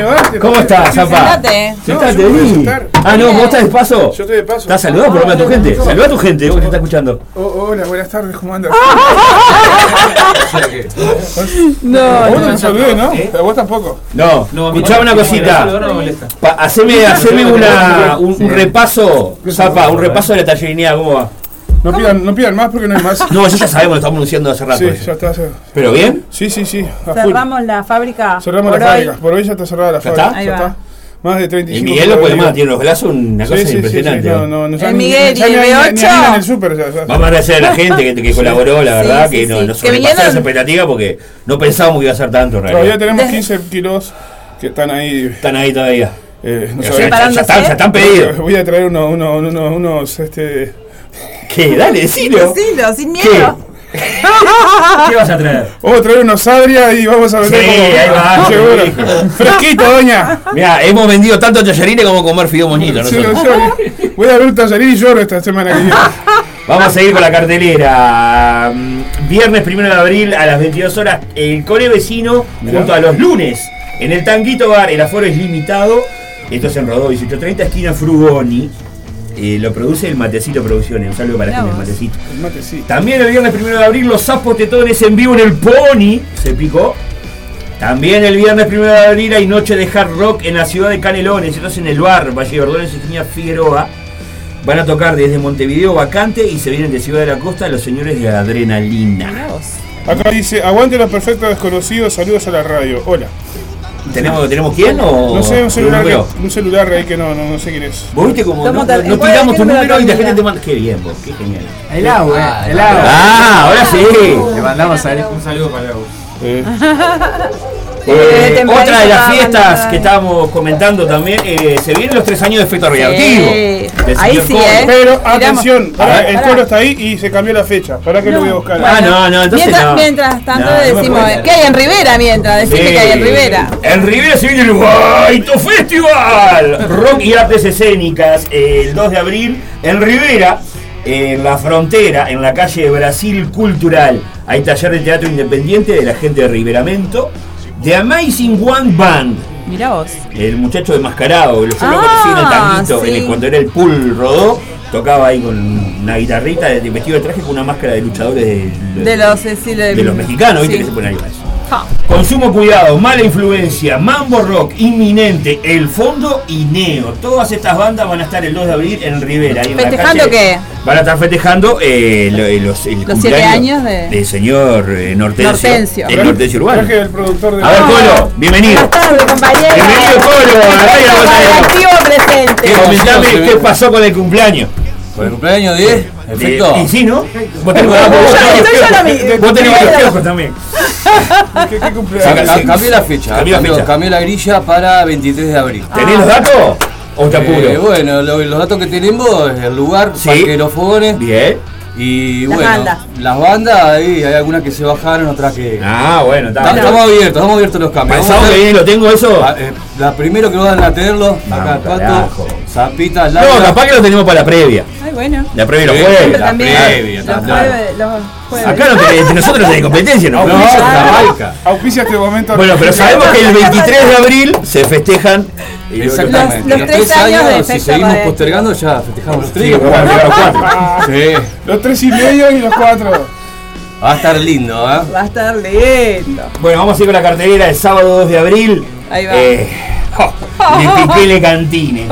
Levantes. ¿Cómo estás, Zapa? Sentate. Sentate, vení. Ah, no, vos estás de paso. Yo estoy de paso. ¿Estás saludando por lo menos a tu gente? Saluda a tu gente, vos que te está escuchando. Oh, hola, buenas tardes, ¿cómo andas? No, vos no no. te saludé, ¿no? Pero vos tampoco. No, escuchame una cosita. Haceme, haceme una, un, un repaso, Zapa, un repaso de la tallería, ¿cómo va? No pidan, no pidan más porque no hay más. No, eso ya sabemos, lo estamos anunciando hace rato. Sí, eso. ya está. ya- ¿Pero bien? Sí, sí, sí. Cerramos la fábrica. Cerramos por la hoy. fábrica. Por hoy ya está cerrada la ¿Ya fábrica. está? Ahí Ya va. está. Más de 35. Y Miguel no puede más, tiene los brazos, una Sí, cosa sí, sí, impresionante. sí, ¿no? no, no, no, ya El ni- Miguel y el ni- ni B8. harina en el súper, ya, ya. Vamos a agradecer a la gente que, que colaboró, la verdad, sí, que no, sí. nos sobrepasó las expectativas porque no pensábamos que iba a ser tanto, Todavía tenemos Desde- 15 kilos que están ahí. Están ahí todavía. Eh, no O sea, sabemos. ya, ya están, ya están pedidos. Voy a traer uno, uno, uno- unos, este. ¿Qué? Dale, decilo. Decilo, sin miedo. ¿Qué vas a traer? Vamos a traer unos Adria y vamos a vender Sí, como- ahí va, Seguro. hijo. Fresquito, doña. Mira, hemos vendido tanto tallarines como comer fideo moñito. Sí, yo- voy a ver un tallarín y lloro esta semana que viene. Vamos a seguir con la cartelera. Viernes 1 de abril a las 22 horas, el Core Vecino junto a los lunes. En el Tanguito Bar, el aforo es limitado. Esto es en Rodó 1830, esquina Frugoni. Eh, lo produce el Matecito Producciones. Un saludo para el. Matecito. El mate sí. También el viernes 1 de abril, los sapos tetones en vivo en el Pony. Se picó. También el viernes 1 de abril hay noche de hard rock en la ciudad de Canelones, entonces en el bar Valle de Ordones, esquina Figueroa. Van a tocar desde Montevideo vacante y se vienen de Ciudad de la Costa los señores de Adrenalina. Acá dice, aguante los perfectos desconocidos, saludos a la radio. Hola. ¿Tenemos, ¿tenemos quién o No sé, un celular, que- un celular ahí que no, no, no sé quién es. Vos viste como no, no- tiramos tu ¿quién me lo número y la gente te manda. Qué bien vos, qué genial. El agua, el agua. Ah, ahora sí. Le mandamos a él. Un saludo para Lau. Eh, tempranito otra de las fiestas mandando- que estábamos comentando también, eh, se vienen los tres años de efecto radioactivo. Ahí sí. ¿eh? Pero atención, pará, el coro está ahí y se cambió la fecha. ¿Para qué lo voy a buscar? Ah, no, no, entonces mientras, no. mientras tanto No, decimos. ¿qué hay en Rivera mientras? Decime Sí. que hay en Rivera. En Rivera se viene el Guaito Festival. Rock y artes escénicas el 2 de abril en Rivera. En la frontera, en la calle Brasil Cultural, hay taller de teatro independiente de la gente de Riveramento. The Amazing One Band, Mirá vos. el muchacho desmascarado, yo lo Ah, conocí en el tanguito, sí. en el- cuando era el pool rodó, tocaba ahí con una guitarrita, de, vestido de traje con una máscara de luchadores de, De los, eh, de los mexicanos, ¿viste? sí. Que se ponen ahí. Consumo cuidado, mala influencia, mambo rock, inminente, el fondo y neo. Todas estas bandas van a estar el 2 de abril en Rivera. ahí en la ¿Festejando calle. qué? Van a estar festejando eh, lo- eh, los, el Los siete años de- del señor eh, Nortencio. Nortencio. El Nortencio Urbano. Del productor de A ver, Colo, bienvenido. Buenas tardes, compañero. Bienvenido, Colo. Activo presente. Comentame qué pasó con el cumpleaños. ¿Por el cumpleaños de? Efecto. Y sí, ¿no? Vos tenés varios kioscos también. ¿Qué, qué cumpleaños? ca- Cambió la fecha. Cambió la fecha. la grilla para 23 de abril. ¿Tenés los datos? ¿O te apuro? Eh, bueno, lo- los datos que tenemos, el lugar, Sí. Parque de los Fogones. Bien. Y Las bueno, bandas. las bandas, ahí hay algunas que se bajaron, otras que. Ah, bueno, está Ta- bien. Estamos abiertos, estamos abiertos los cambios. que viene lo tengo eso. Ah, eh, la primero que van a tenerlo, acá Pato, No, capaz que lo tenemos para la previa. Ay, bueno. La previa los jueves. la También. previa, Los jueves, los jueves. Acá no tenés- entre nosotros no tenés competencia, ¿no? No, No. la Balca. Auspicia este momento. Bueno, pero sabemos que el 23 de abril se festejan. Exactamente. Los- los tres años de si seguimos de- postergando, ya festejamos los tres. Sí, llegar a los cuatro. Sí, Los tres y medio y los cuatro. va a estar lindo, ¿eh? Va a estar lindo. Bueno, vamos a ir con la cartelera el sábado 2 de abril. Ahí va. Eh, Le Piqué Le Cantine.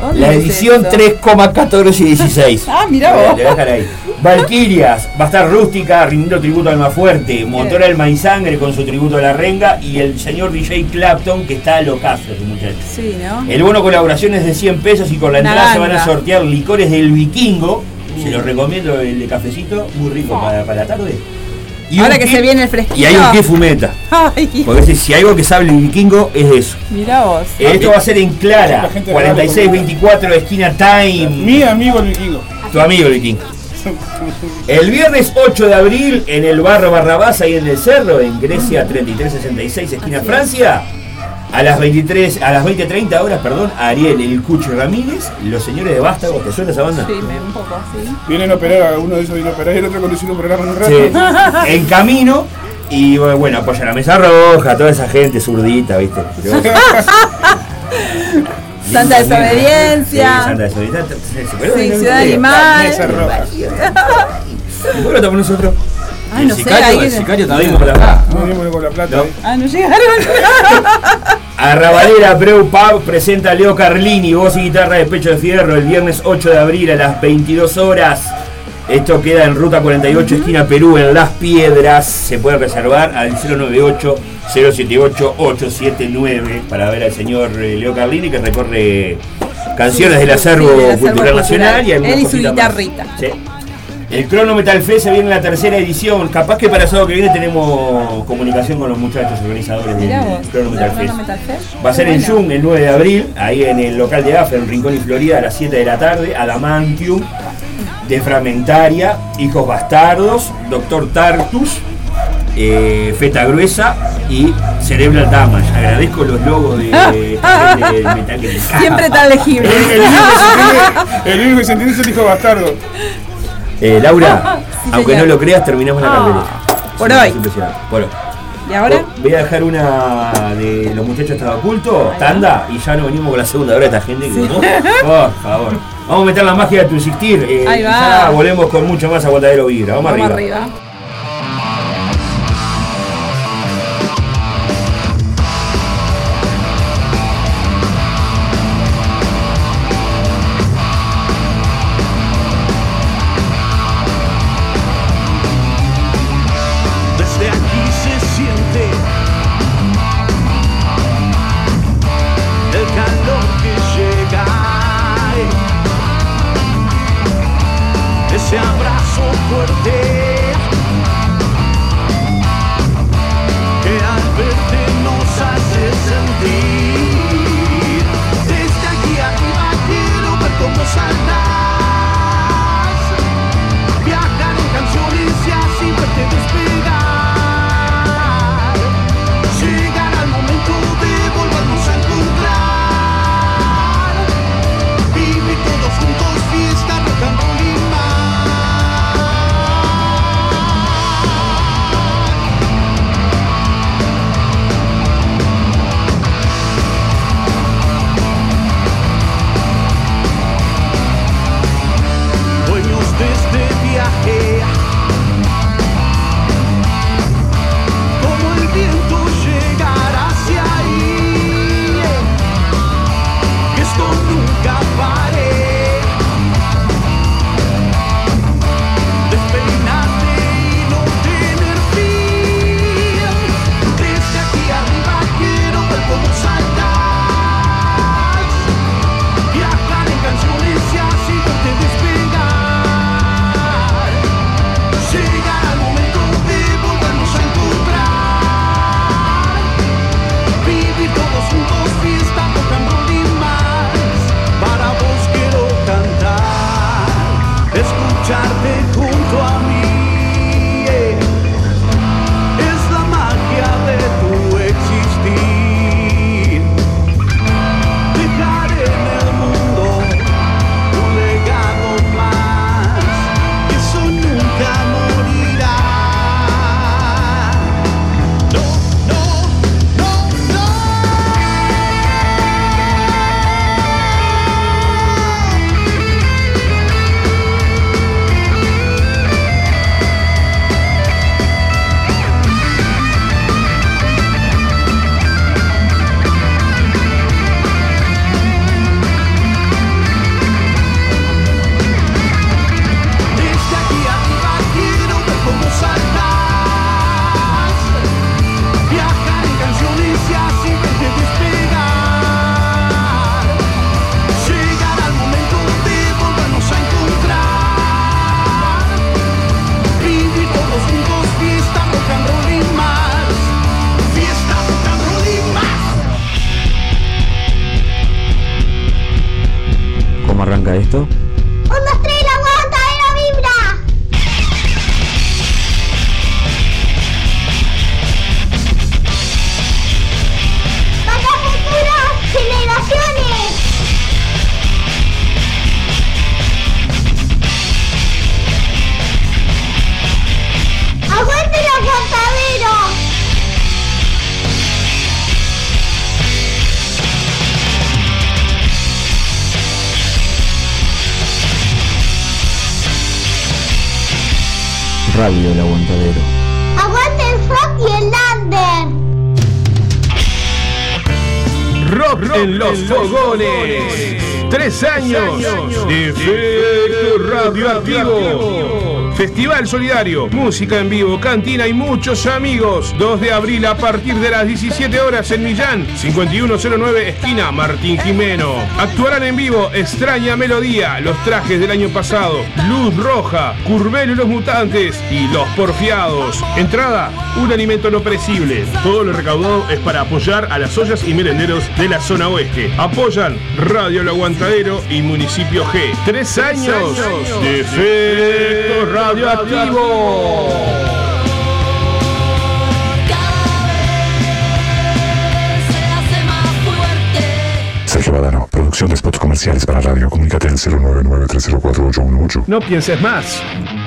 ¿dónde La edición eso? 3,14 y 16. Ah, mirá vos. a dejar ahí. Valquirias, va a estar rústica, rindiendo tributo al más fuerte. Motora el Maizangre con su tributo a la renga. Y el señor DJ Clapton, que está locazo ese muchacho. Sí, ¿no? El bono colaboración es de 100 pesos y con la entrada se van a sortear licores del vikingo. Se los recomiendo el de cafecito, muy rico para, para la tarde. Y Ahora que se viene el fresquito. Y hay un kit fumeta. Ay, Porque si, si hay algo que sabe el vikingo es eso. mirá vos. Esto va a ser en Clara, La gente 4624 esquina Time. Mi amigo el vikingo. Tu amigo el vikingo. El viernes 8 de abril en el barrio Barrabás, ahí en el cerro, en Grecia 3366, esquina Francia. A las 23, a las 20.30 horas, perdón, Ariel, el Cuchi Ramírez, los señores de Vástago, ¿te suena esa banda? Sí, me, un poco así. Vienen a operar, uno de esos viene a operar y el otro conduciendo un programa en un rato. Sí. En camino. Y bueno, apoya la mesa roja, toda esa gente zurdita, ¿viste? Santa Sí, desobediencia. Santa desobediencia. Sí, Ciudad Animal. Mesa roja. ¿Y por qué no estamos nosotros? El no sicario, el sicario también por por acá. No con la plata. ahí. Ah, no llegaron. Arrabalera Breu Pub presenta a Leo Carlini, voz y guitarra de Pecho de Fierro, el viernes 8 de abril a las 22 horas. Esto queda en Ruta 48, esquina Perú, en Las Piedras. Se puede reservar al 098-078-879 para ver al señor eh, Leo Carlini que recorre canciones del acervo Sí, del acervo cultural cultural. nacional y Él y su más. guitarrita. Sí. El Crono Metal Fest se viene en la tercera edición. Capaz que para el sábado que viene tenemos comunicación con los muchachos organizadores del. Crono Metal ¿Crono Fest. Metal Fest? Va a ser en. Jung el 9 de abril, ahí en el local de AFE, en Rincón y Florida, a las 7 de la tarde, Adamantium. de Fragmentaria, Hijos Bastardos, Doctor Tartus, eh, Feta Gruesa y Cerebral Damage. Agradezco los logos de, de- de Metal Gear. Siempre tan legible. El único que se entiende es el hijo bastardo. Eh, Laura, Sí, aunque señor. no lo creas, terminamos la Ah, carrera. por hoy. Por hoy. ¿Y ahora? Voy a dejar una de los muchachos estaba oculto, tanda, y ya no venimos con la segunda hora de esta gente que ¿no? Por favor. Vamos a meter la magia de tu existir. eh, Ahí va. ya volvemos con mucho más aguantadero vibra. Vamos, Vamos arriba. arriba. Solidario, música en vivo, cantina y muchos amigos. 2 de abril a partir de las 17 horas en Millán, 5109 esquina Martín Jimeno. Actuarán en vivo Extraña Melodía, Los Trajes del año pasado, Luz Roja, Curvelo y los Mutantes y Los Porfiados. Entrada, un alimento no perecible. Todo lo recaudado es para apoyar a las ollas y merenderos de la zona oeste. Apoyan Radio El Aguantadero y Municipio G. Tres años de efecto radioactivo. Sergio Badano, producción de spots comerciales para radio. Comunícate al 099-304-818. No pienses más.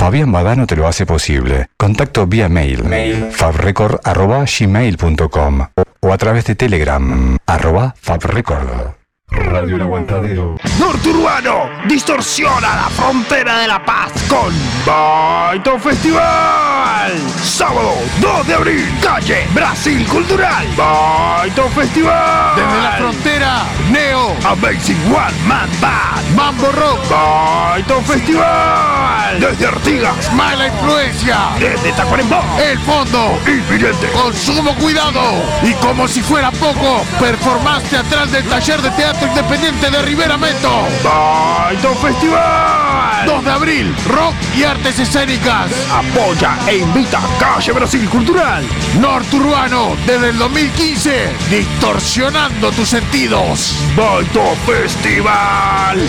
Fabián Badano te lo hace posible. Contacto vía mail, fabrecord.gmail.com o a través de Telegram, arroba fabrecord. Radio El Aguantadero. Norturbano distorsiona la frontera de La Paz con Baito Festival. Sábado 2 de abril, calle Brasil Cultural. Baito Festival. Desde la frontera, Neo, Amazing One Man Band, Mambo Rock. Baito Festival. Desde Artigas, Mala Influencia. Desde Tacuarembó, El Fondo, Inminente. Consumo Cuidado. Y como si fuera poco, performance teatral del taller de teatro independiente de Rivera Meto. Baito Festival. 2 de abril, rock y artes escénicas. Apoya e invita Calle Brasil Cultural. Norturbano, desde el 2015, distorsionando tus sentidos. Baito Festival.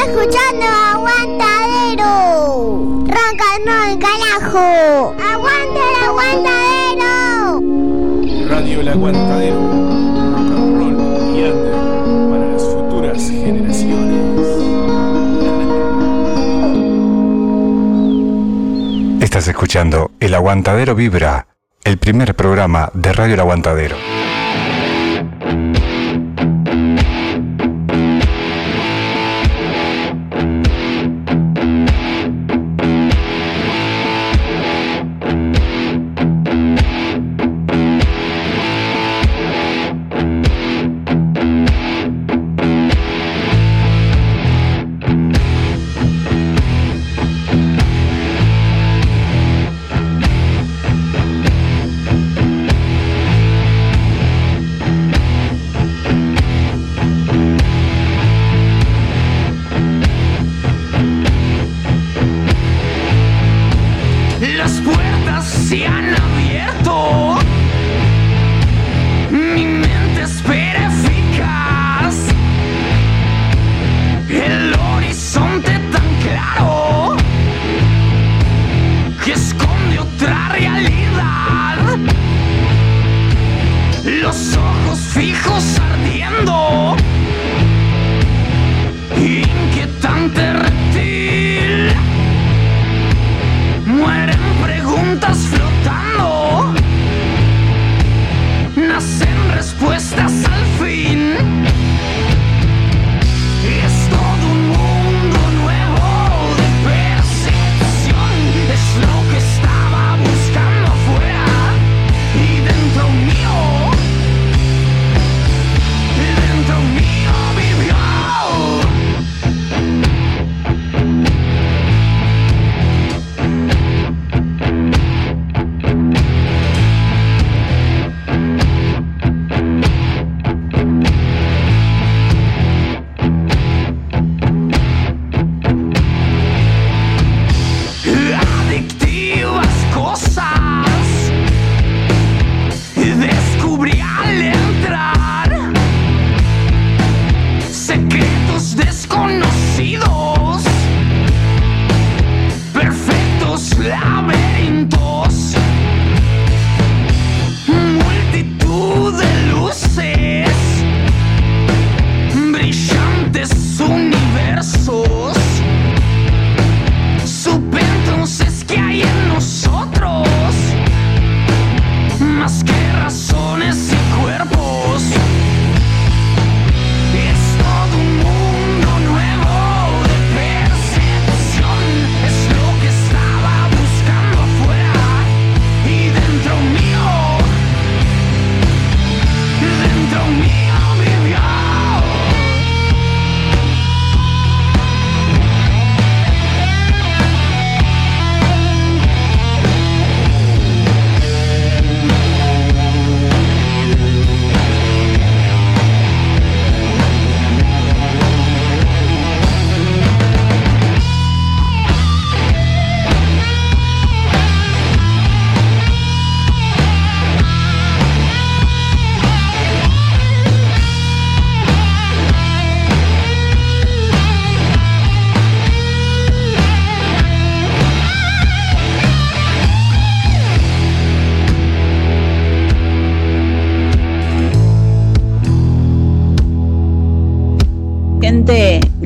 escuchando Aguantadero. Ronca no el carajo. Aguanta el aguantadero. Radio El Aguantadero. Rock and roll y under para las futuras generaciones. Estás escuchando El Aguantadero Vibra, el primer programa de Radio El Aguantadero.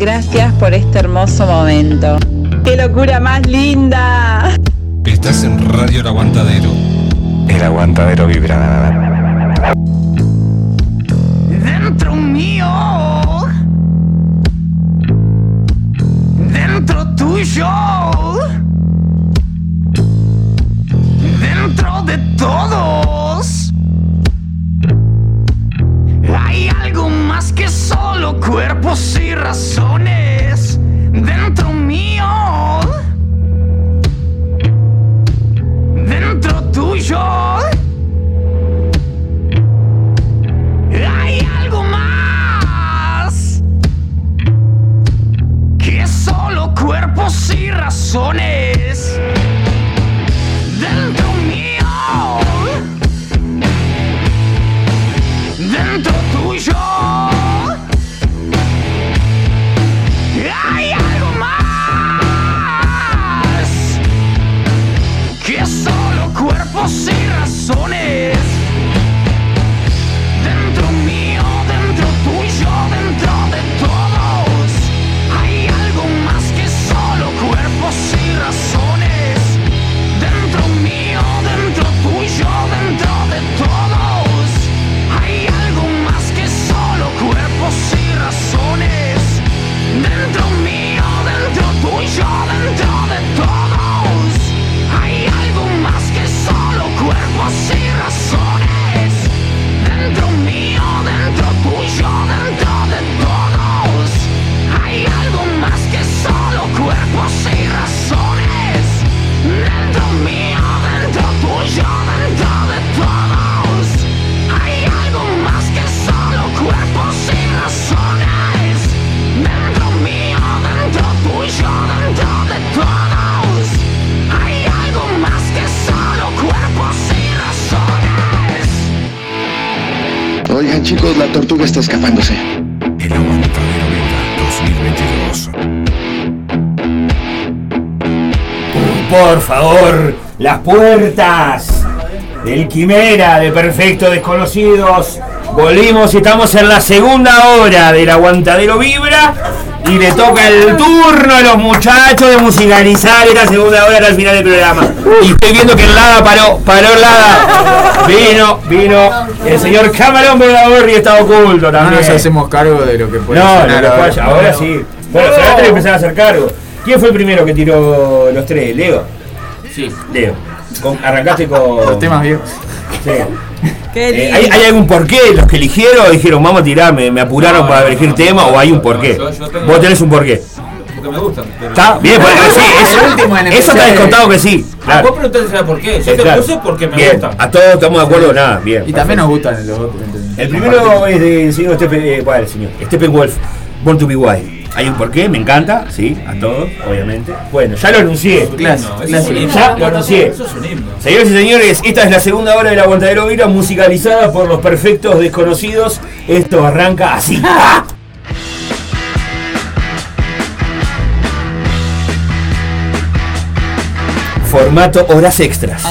Gracias por este hermoso momento. ¡Qué locura más linda! Estás en Radio El Aguantadero. El aguantadero vibra. Dentro mío, dentro tuyo, dentro de todos. Solo cuerpos y razones dentro mío, dentro tuyo. Hay algo más que solo cuerpos y razones dentro mío, dentro tuyo. Y Chicos, la tortuga está escapándose. El Aguantadero Vibra 2022. Por favor, las puertas del Quimera de Perfecto Desconocidos. Volvimos y estamos en la segunda hora del Aguantadero Vibra. Y le toca el turno a los muchachos de musicalizar esta segunda hora al final del programa. Y estoy viendo que el Lada paró, paró el Lada. Vino, vino el señor Camarón y está oculto No también. nos hacemos cargo de lo que puede No, sonar no, ahora. ahora, ahora sí. Bueno, se van a tener que empezar a hacer cargo. ¿Quién fue el primero que tiró los tres? ¿Leo? Sí. Leo. Con- arrancaste con. Los temas viejos. Sí. Qué Eh, lindo. ¿hay, hay algún porqué? ¿Los que eligieron dijeron vamos a tirar, me, me apuraron No, para no, elegir no, tema no, o hay un no, porqué? yo- yo tengo- Vos tenés un porqué. Porque me gustan. pero- ¿Está? Bien, pues, sí, eso, está empezar. descontado que sí. Ah, Claro. Vos preguntaste por qué. Yo Sí, te claro. puse porque me Bien, gustan. a todos estamos de acuerdo, nada, bien. Y también nos gustan los otros. El primero es del señor eh, ¿cuál es el señor? Stephen Wolf, Born to be Wild. Hay un porqué, me encanta, sí, a todos, obviamente. Bueno, ya lo anuncié. Un himno. Ya lo anuncié. Señores y señores, esta es la segunda hora del Aguantadero Vira musicalizada por los perfectos desconocidos. Esto arranca así. Formato horas extras.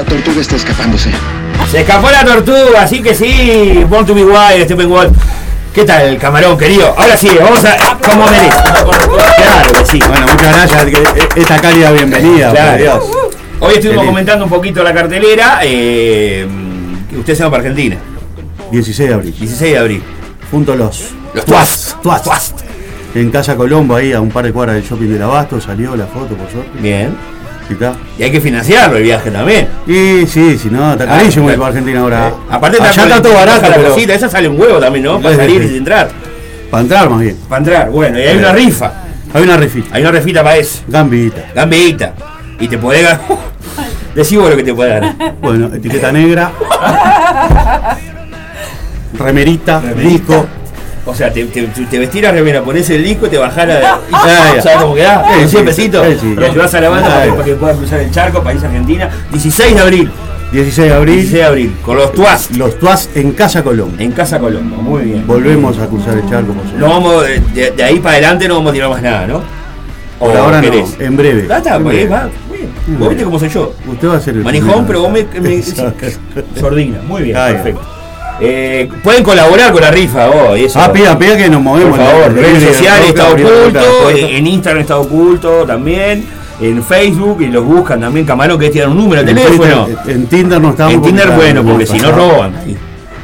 La tortuga está escapándose. Se escapó la tortuga, así que sí. Born to be wild, Stephen Wolf. ¿Qué tal, camarón querido? Ahora sí, vamos a. como merece. Claro que sí. Bueno, muchas gracias. Esta cálida bienvenida. Claro. por Dios. Hoy estuvimos Feliz. comentando un poquito la cartelera. Eh, que usted se va para Argentina. 16 de abril. 16 de abril. Junto a los. Los Tuas. Tuas. En Casa Colombo, ahí a un par de cuadras del shopping del Abasto, salió la foto, por suerte. Bien. ¿Y está? Y hay que financiarlo el viaje también. Y sí, si no, está Ah, carísimo ir claro. para Argentina ahora. Eh, Aparte Allá está todo barato, la pero cosita, esa sale un huevo también, ¿no? Para salir y entrar. para entrar más bien. Para entrar, bueno, y hay una rifa. Hay una refita. Hay una refita para eso. Gambita. Gambita. Y te podés ganar. Decí vos lo que te podés ganar. Bueno, etiqueta negra, remerita, disco. O sea, te, te, te vestís la remera, ponés el disco, te bajás la. Ya. ¿Sabes cómo quedás? Sí, Con sí, 100 pesitos. sí, sí. Y ayudás a la banda para que, para que pueda cruzar el charco, país Argentina. 16 de abril. 16 de abril. 16 de abril. Con los Tuas. Los Tuas en Casa Colombo. En Casa Colombo. Muy bien. Volvemos a cruzar el charco. No vamos, de, de- de ahí para adelante no vamos a tirar más nada, ¿no? Por ¿O ahora querés? no, en breve. Ah, está, En pues, breve. va. Bien. Vos viste cómo soy yo. Usted va a ser el Manijón, primero. pero vos me. me sordina. Muy bien, Ay, perfecto. Eh, pueden colaborar con la rifa vos. y Eso, Ah, pida, pida que nos movemos. Por favor, en la- redes sociales está oculto, en la- en Instagram está oculto también, en Facebook y los buscan también, camarón que tiran un número de en teléfono. Twitter- En Tinder no estamos. En Tinder, bueno, porque si no roban, ahí,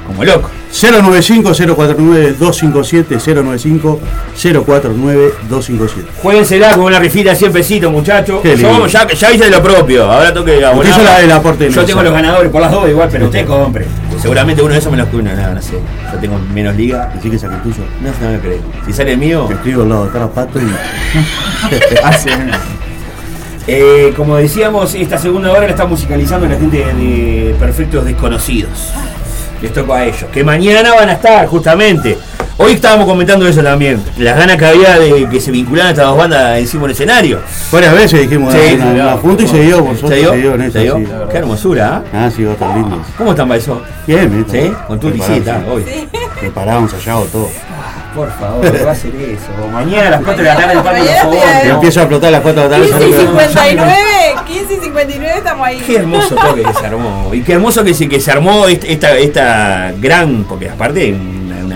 como loco. 095-049-257, 095-049-257. Jueguensela con una rifita de 100 pesitos, muchachos. Yo ya, ya hice lo propio, ahora tengo que hizo la del aporte Yo tengo los ganadores por las dos igual, pero usted compre. Seguramente uno de esos me los cubre, no, no sé. Yo tengo menos liga. Así que saque el tuyo. No, no me creo. Si sale el mío. Te escribo al lado de Carrapato y. Eh, como decíamos, esta segunda hora la está musicalizando la gente de Perfectos Desconocidos. Les toco a ellos. Que mañana van a estar, justamente. Hoy estábamos comentando eso también. Las ganas que había de que se vincularan estas dos bandas encima del escenario. Varias veces dijimos Sí, una, una junta y se dio, por suerte ¿Se dio? se dio en ¿Se dio? sí. Qué hermosura, ¿ah? Ah, sí, va a estar lindo. ¿Cómo están para eso? Bien, bien. ¿Sí? Con tu visita, hoy. Preparado, ensayado, todo. Por favor, ¿qué va a hacer eso? Mañana a las 4 de la tarde el empieza a explotar a las 4 de la tarde. 15 y sale- 59, 15 y 59 estamos ahí. Qué hermoso toque que se armó. Y qué hermoso que se, que se armó est- esta, esta gran, porque aparte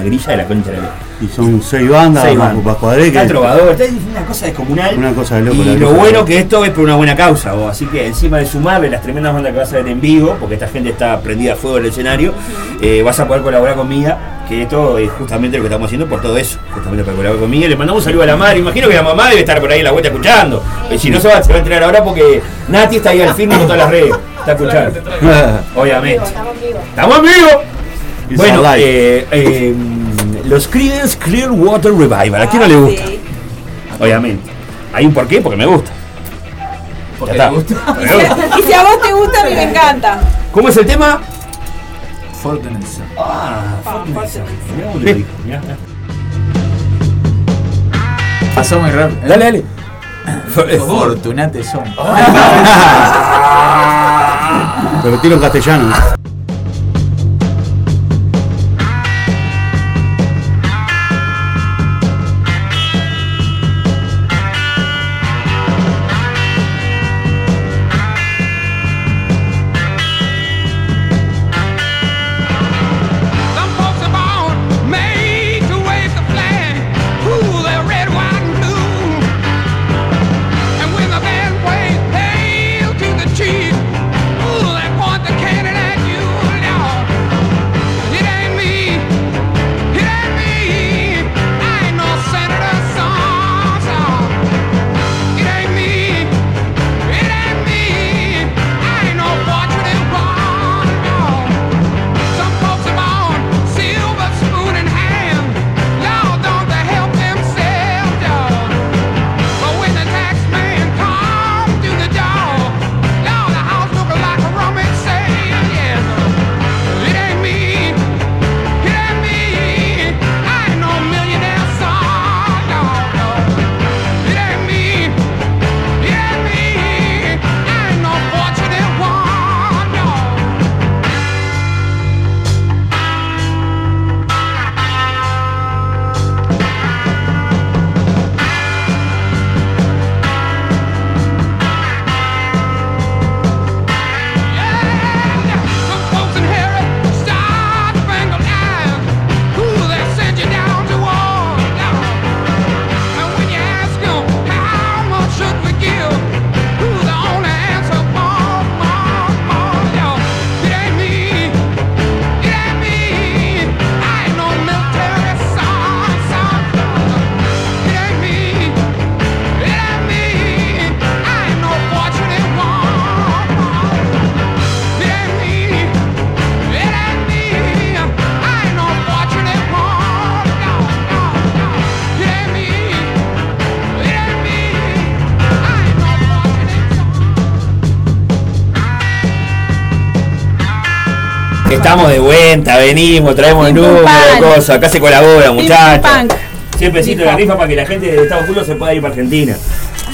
grilla de la concha de la lora. Y son seis bandas, Seis más bandas. Pupas Cuadré, Está que trovador, está una cosa descomunal. una cosa de loco. Y lo bueno que esto es por una buena causa, vos. así que encima de sumarle las tremendas bandas que vas a ver en vivo, porque esta gente está prendida a fuego en el escenario, eh, vas a poder colaborar conmigo, que esto es justamente lo que estamos haciendo por todo eso, justamente para colaborar conmigo. Le mandamos un saludo a la madre, imagino que la mamá debe estar por ahí en la vuelta escuchando, y si no se va, se va a enterar ahora porque Nati está ahí al firme con todas las redes, está escuchando, obviamente. Estamos vivos. ¡Estamos en vivo! It's Bueno, eh, eh, Los Creedence Clearwater Revival. ¿A quién no le gusta? Obviamente. Hay un porqué, porque me gusta. Porque. Me gusta. Y si a vos te gusta, a mí me encanta. ¿Cómo es el tema? Fortunate Son. Ah, Mirá cómo te lo dijo, mirá. Pasó muy rápido. Dale, dale. Fortunate Son. Tiro en castellano. Estamos de vuelta, venimos, traemos el número, cosas, acá se colabora, muchachos. Siempre cito la rifa para que la gente de Estados Unidos se pueda ir para Argentina.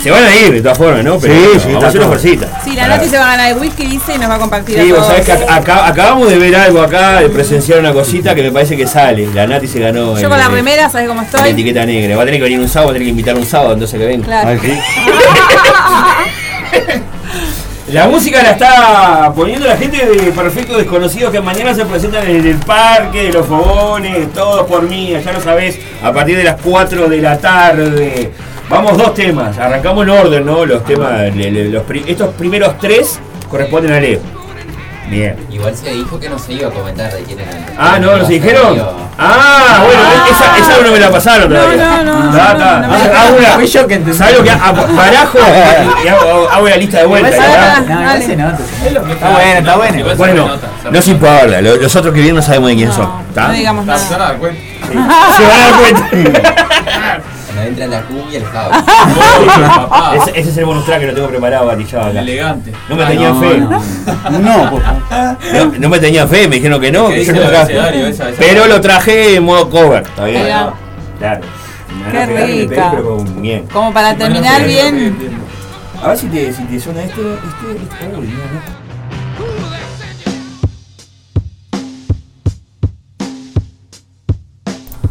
Se van a ir de todas formas, ¿no? Pero Sí, bueno, sí, vamos a hacer una fuercita. Sí, la Nati se va a ganar el whisky, dice, y nos va a compartir Sí, a vos todos. sabés que ac- acá- acabamos de ver algo acá, de presenciar una cosita que me parece que sale. La Nati se ganó Yo el- con la remera, ¿sabes cómo la estoy? etiqueta negra. Va a tener que venir un sábado, va a tener que invitar un sábado, entonces que venga. Claro. La música la está poniendo la gente de Perfecto Desconocido que mañana se presentan en el parque de los fogones, todo por mí, ya lo sabés, a partir de las 4 de la tarde. Vamos dos temas, arrancamos en orden, ¿no? Los temas, estos primeros tres corresponden a Leo. Bien. Igual se dijo que no se iba a comentar de quién era. el- Ah, no, ¿nos dijeron? Ah, bueno, esa, esa no me la pasaron todavía. no, no, no la Hago- hago una- Fui yo que entendí. ¿Sabes lo que hago? Barajo y hago, hago la lista de vuelta. No, se nota. Está bueno, está bueno. Bueno, no se importa, lo- los otros que vienen no sabemos de quién son. ¿está? No digamos nota. Se van a nada. dar cuenta. Se van a dar cuenta. Cuando entra la cumbia, el jabo. ese, ese es el bonus track que lo tengo preparado, gatillado acá. Elegante. No me Ah, tenían no, fe. no. No, por favor. No, no me tenían fe, me dijeron que no. ¿Qué que dice yo no el acá. abecedario esa- esa- Pero lo traje en modo cover. ¿Está bien? Claro. Me van a Qué pegar, me rica. pegué, pero con bien. Como para terminar bien. A ver si te, si te suena este. este, este. Uy, mira, no.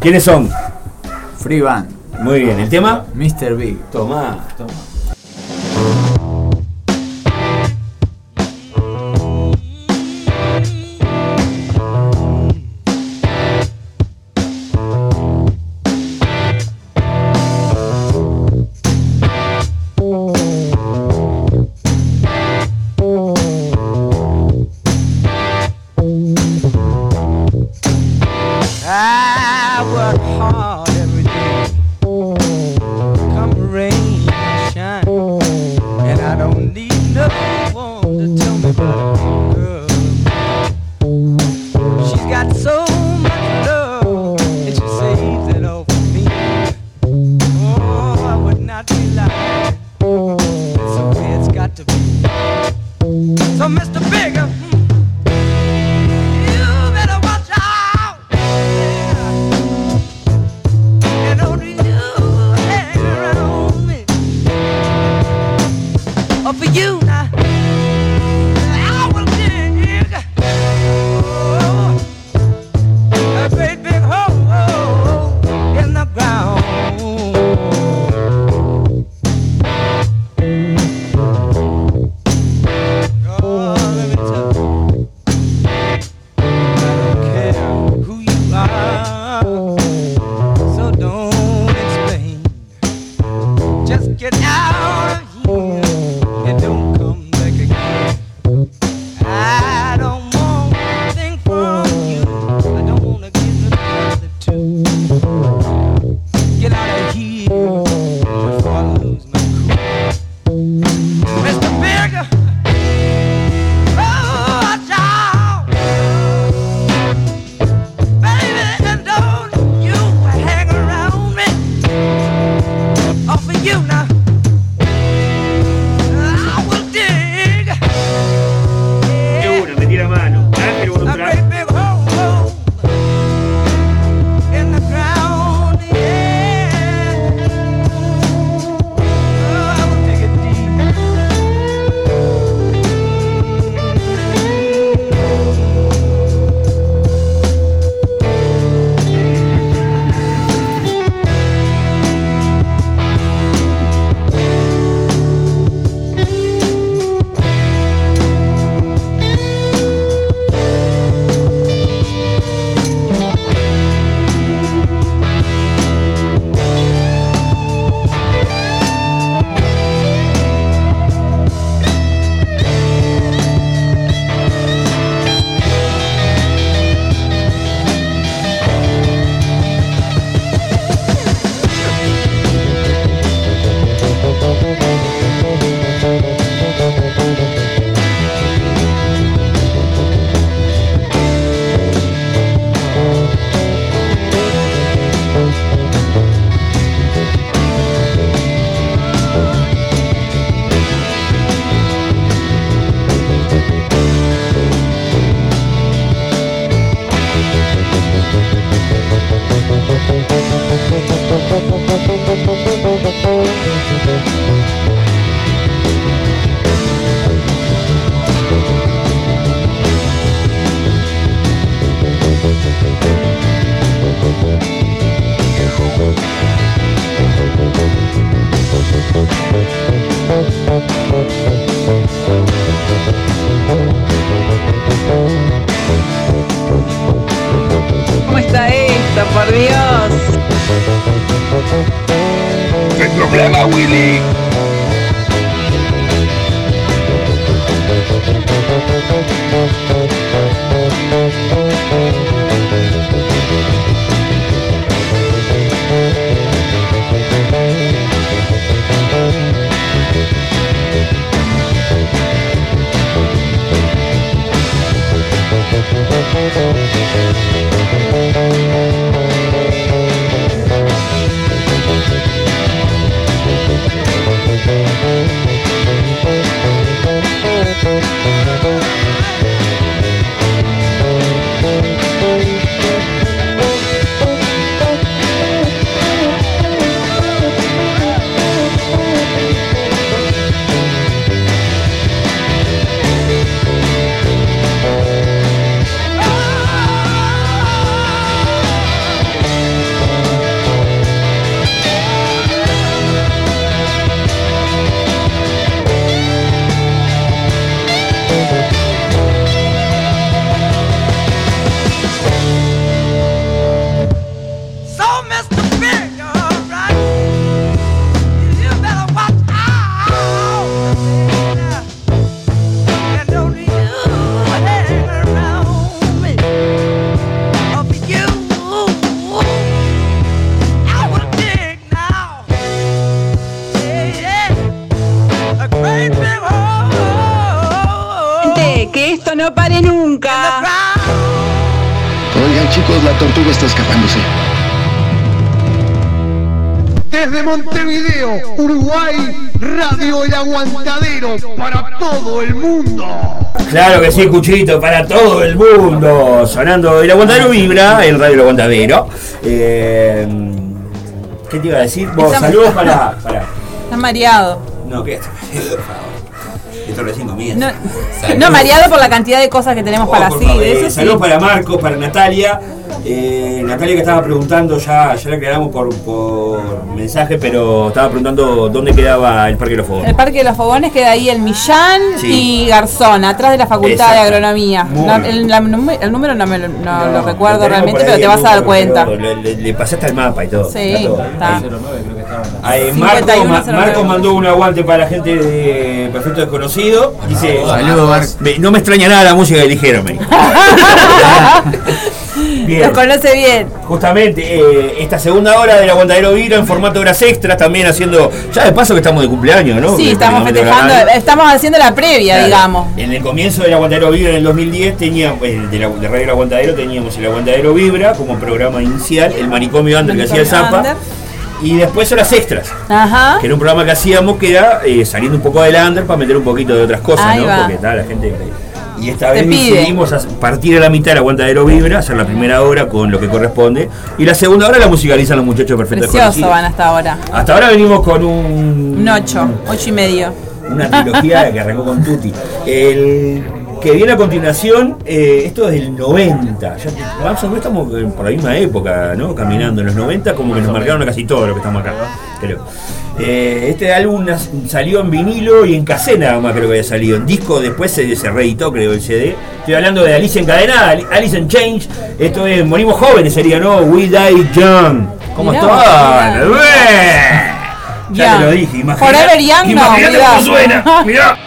¿Quiénes son? Free Band. Muy bien, ¿el tema? Mr. Big. Tomá. I tortuga está escapándose. Desde Montevideo, Uruguay, Radio El Aguantadero para todo el mundo. Claro que sí, Cuchito, para todo el mundo. Sonando el aguantadero vibra, el radio El aguantadero. Eh, ¿Qué te iba a decir? Vos, Estamos- saludos para. para. Estás mareado. No, ¿qué? Por favor. Esto recién comienza. No, no, mareado por la cantidad de cosas que tenemos para sí. eh, eso sí. saludos para Marcos, para Natalia. Eh, Natalia que estaba preguntando, ya, ya la aclaramos por, por mensaje, pero estaba preguntando dónde quedaba el Parque de los Fogos. El Parque de los Fogones queda ahí en Millán Sí. y Garzón, atrás de la Facultad de. Agronomía. No, el, la nume- el número no, me lo, no No, lo recuerdo realmente, pero te vas a dar cuenta. Le, le- le pasaste el mapa y todo. Sí, Está todo. está. Ahí, 51, Marco, Ma- 09. Marco mandó un aguante para la gente de Perfecto Desconocido. Dice: Saludos, Marco. No me extraña nada la música que eligieron. Bien. Los conoce bien. Justamente, eh, esta segunda hora del Aguantadero Vibra en formato horas extras, también haciendo. Ya de paso que estamos de cumpleaños, ¿no? Sí, estamos festejando, estamos haciendo la previa, Claro. digamos. En el comienzo del Aguantadero Vibra en el 2010 teníamos, eh, de, la, de Radio El Aguantadero teníamos el Aguantadero Vibra como programa inicial, el Manicomio Under que hacía Zapa, Under. y después horas extras. Ajá. Que era un programa que hacíamos que era eh, saliendo un poco del under para meter un poquito de otras cosas, Ahí ¿no? va. Porque tal, la gente. Y esta vez decidimos partir a la mitad del aguantadero vibra, hacer la primera hora con lo que corresponde. Y la segunda hora la musicalizan los muchachos perfectos Precioso van hasta ahora. Hasta ahora venimos con un, Un 8, 8 y medio. una trilogía que arrancó con Tutti. El que viene a continuación, eh, esto es del 90. Ya, más o menos estamos por la misma época, ¿no? Caminando. En los 90 como que nos marcaron a casi todos los que estamos acá, creo. Eh, este álbum salió en vinilo y en cassette nada más creo que había salido. En disco después se, se reeditó, creo, el CD. Estoy hablando de Alice Encadenada, Ali- Alice in Change. Esto es Morimos Jóvenes sería, ¿no? We Die Young. ¿Cómo están? Ya Young. te lo dije, imagina. Forever Young, no, Imagínate cómo suena. Mirá.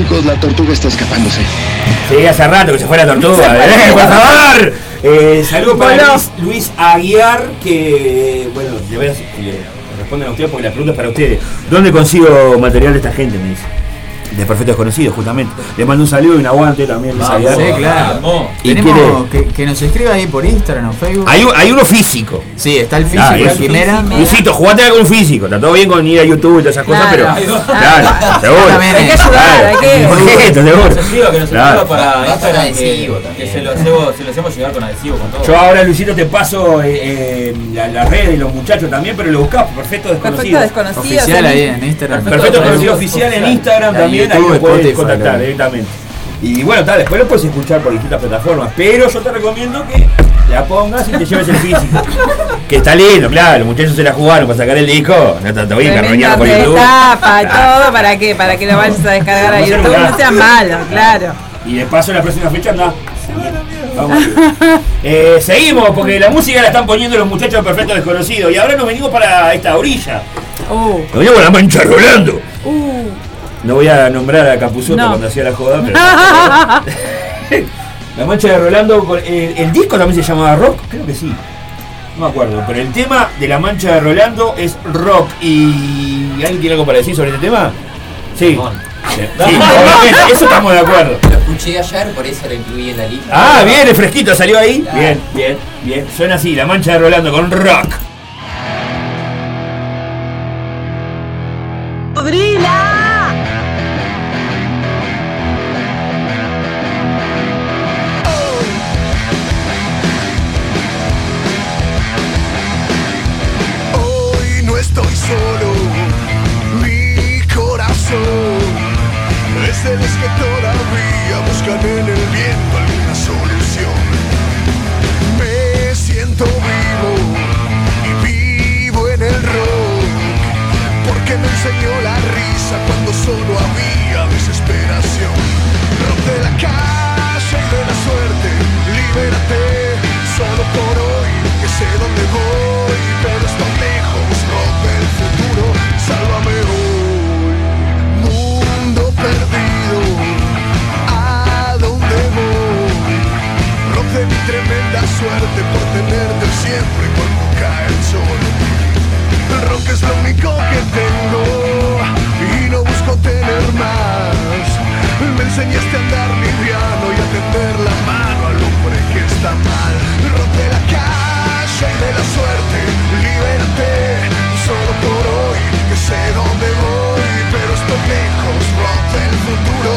Chicos, la tortuga está escapándose. Sí, hace rato que se fue la tortuga. ¡Eh, por favor! Eh, saludos para Bueno. Luis, Luis Aguiar, que, bueno, de veras, le responden a ustedes porque la pregunta es para ustedes. ¿Dónde consigo material de esta gente? Me dice. De Perfecto Desconocido, justamente. Le mando un saludo y un aguante también, Vamos, sí, claro. Y Tenemos que, que nos escriba ahí por Instagram o Facebook. Hay, un- hay uno físico. Sí, está el físico, Ah, la quimera. Luisito, jugate un físico. Está todo bien con ir a YouTube y todas esas cosas, Claro. pero. Claro, seguro. También Hay que ayudar, hay que. Urgente, seguro. Que nos escriba, que nos escriba Claro. para Instagram, adhesivo que, también. que se, lo hacemos, se lo hacemos llegar con adhesivo, con todo. Yo ahora, Luisito, te paso eh, eh, la, la red y los muchachos también, pero lo buscás, perfecto desconocido. Perfecto desconocido. Oficial ahí en Instagram. Perfecto desconocido oficial en Instagram En también, ahí YouTube, lo puedes Spotify, contactar lo- directamente. Y bueno, tal, después lo puedes escuchar por distintas plataformas, pero yo te recomiendo que la pongas y te lleves el físico. que está lindo, claro, los muchachos se la jugaron para sacar el disco, no está todo bien, carroñado por YouTube. tapa, todo, ¿para qué? Para que lo vayas a descargar a YouTube, no sea malo, claro. Y de paso en la próxima fecha anda. Eh, seguimos, porque la música la están poniendo los muchachos de Perfecto Desconocido. Y ahora nos venimos para esta orilla. Uh, Nos venimos a la mancha rolando. uh. No voy a nombrar a Capuzoto No. cuando hacía la joda, pero. la mancha de Rolando. El, el disco también se llamaba rock, creo que sí. No me acuerdo, pero el tema de la mancha de Rolando es rock. ¿Y alguien tiene algo para decir sobre este tema? Sí. Sí, eso estamos de acuerdo. Lo escuché ayer, por eso lo incluí en la lista. Ah, bien, el fresquito salió ahí. Claro. Bien, bien, bien. Suena así, la mancha de Rolando con rock. Cuando solo había desesperación. Rock de la calle y de la suerte, libérate solo por hoy, que sé dónde voy, pero estoy lejos, rock del futuro, sálvame hoy. Mundo perdido, ¿a dónde voy? Rock de mi tremenda suerte por tenerte siempre cuando cae el sol. El rock es lo único que tengo enseñaste a andar liviano y a tender la mano al hombre que está mal. El de la calle y de la suerte, libérate solo por hoy, que sé dónde voy, pero estoy lejos. Rock del futuro,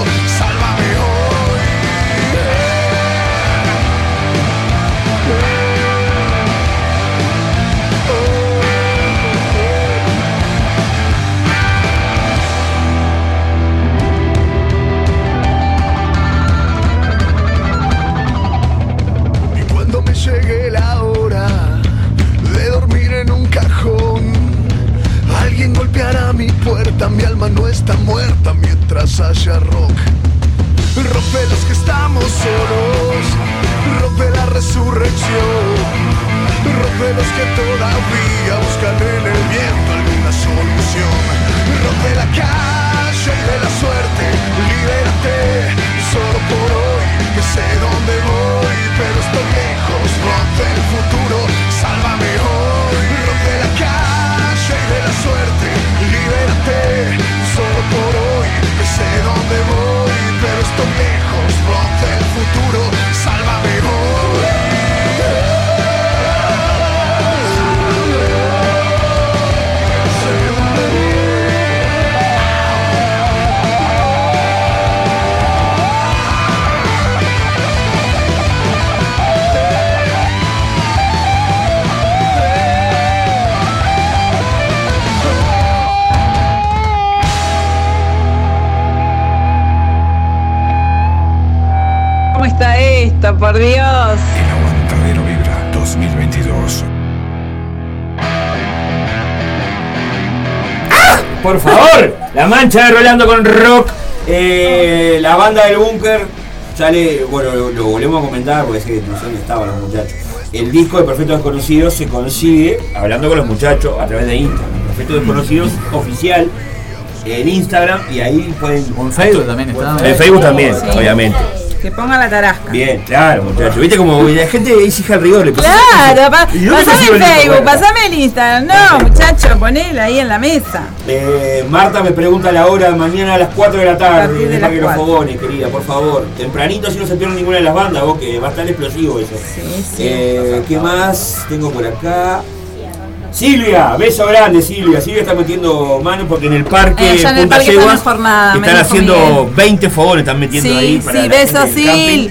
haya rock. De los que estamos solos, rock de la resurrección, rock de los que todavía buscan en el viento alguna solución. Rock de la calle de la suerte, libérate solo por hoy, que sé dónde voy, pero estoy lejos. Rock del futuro, sálvame hoy. Rock de la calle de la suerte, libérate solo por hoy, lejos. Rock del futuro, sálvame Por favor, la mancha de Rolando con rock. Eh, la banda del búnker. Sale, bueno, lo, lo volvemos a comentar porque es que no sé dónde estaban los muchachos. El disco de Perfectos Desconocidos se consigue hablando con los muchachos a través de Instagram. Perfectos Desconocidos oficial. en Instagram y ahí pueden. En Facebook también está. En Facebook también, obviamente. Que ponga la tarasca. Bien, claro, muchachos. Viste como la gente es hija del rigor. Le Claro, pa- ¿Y dónde pasame el Facebook, pasame el Instagram. No, muchacho, ponelo ahí en la mesa. Eh, Marta me pregunta la hora mañana a las 4 de la tarde de de los 4. Fogones, querida, por favor. Tempranito si no se pierde ninguna de las bandas, vos, que va a estar explosivo eso. Eh, ¿Qué más tengo por acá? Silvia, beso grande Silvia. Silvia está metiendo mano porque en el parque Eh, en el están jornada, haciendo Miguel. 20 fogones, están metiendo Sí, ahí para sí, beso. Sil.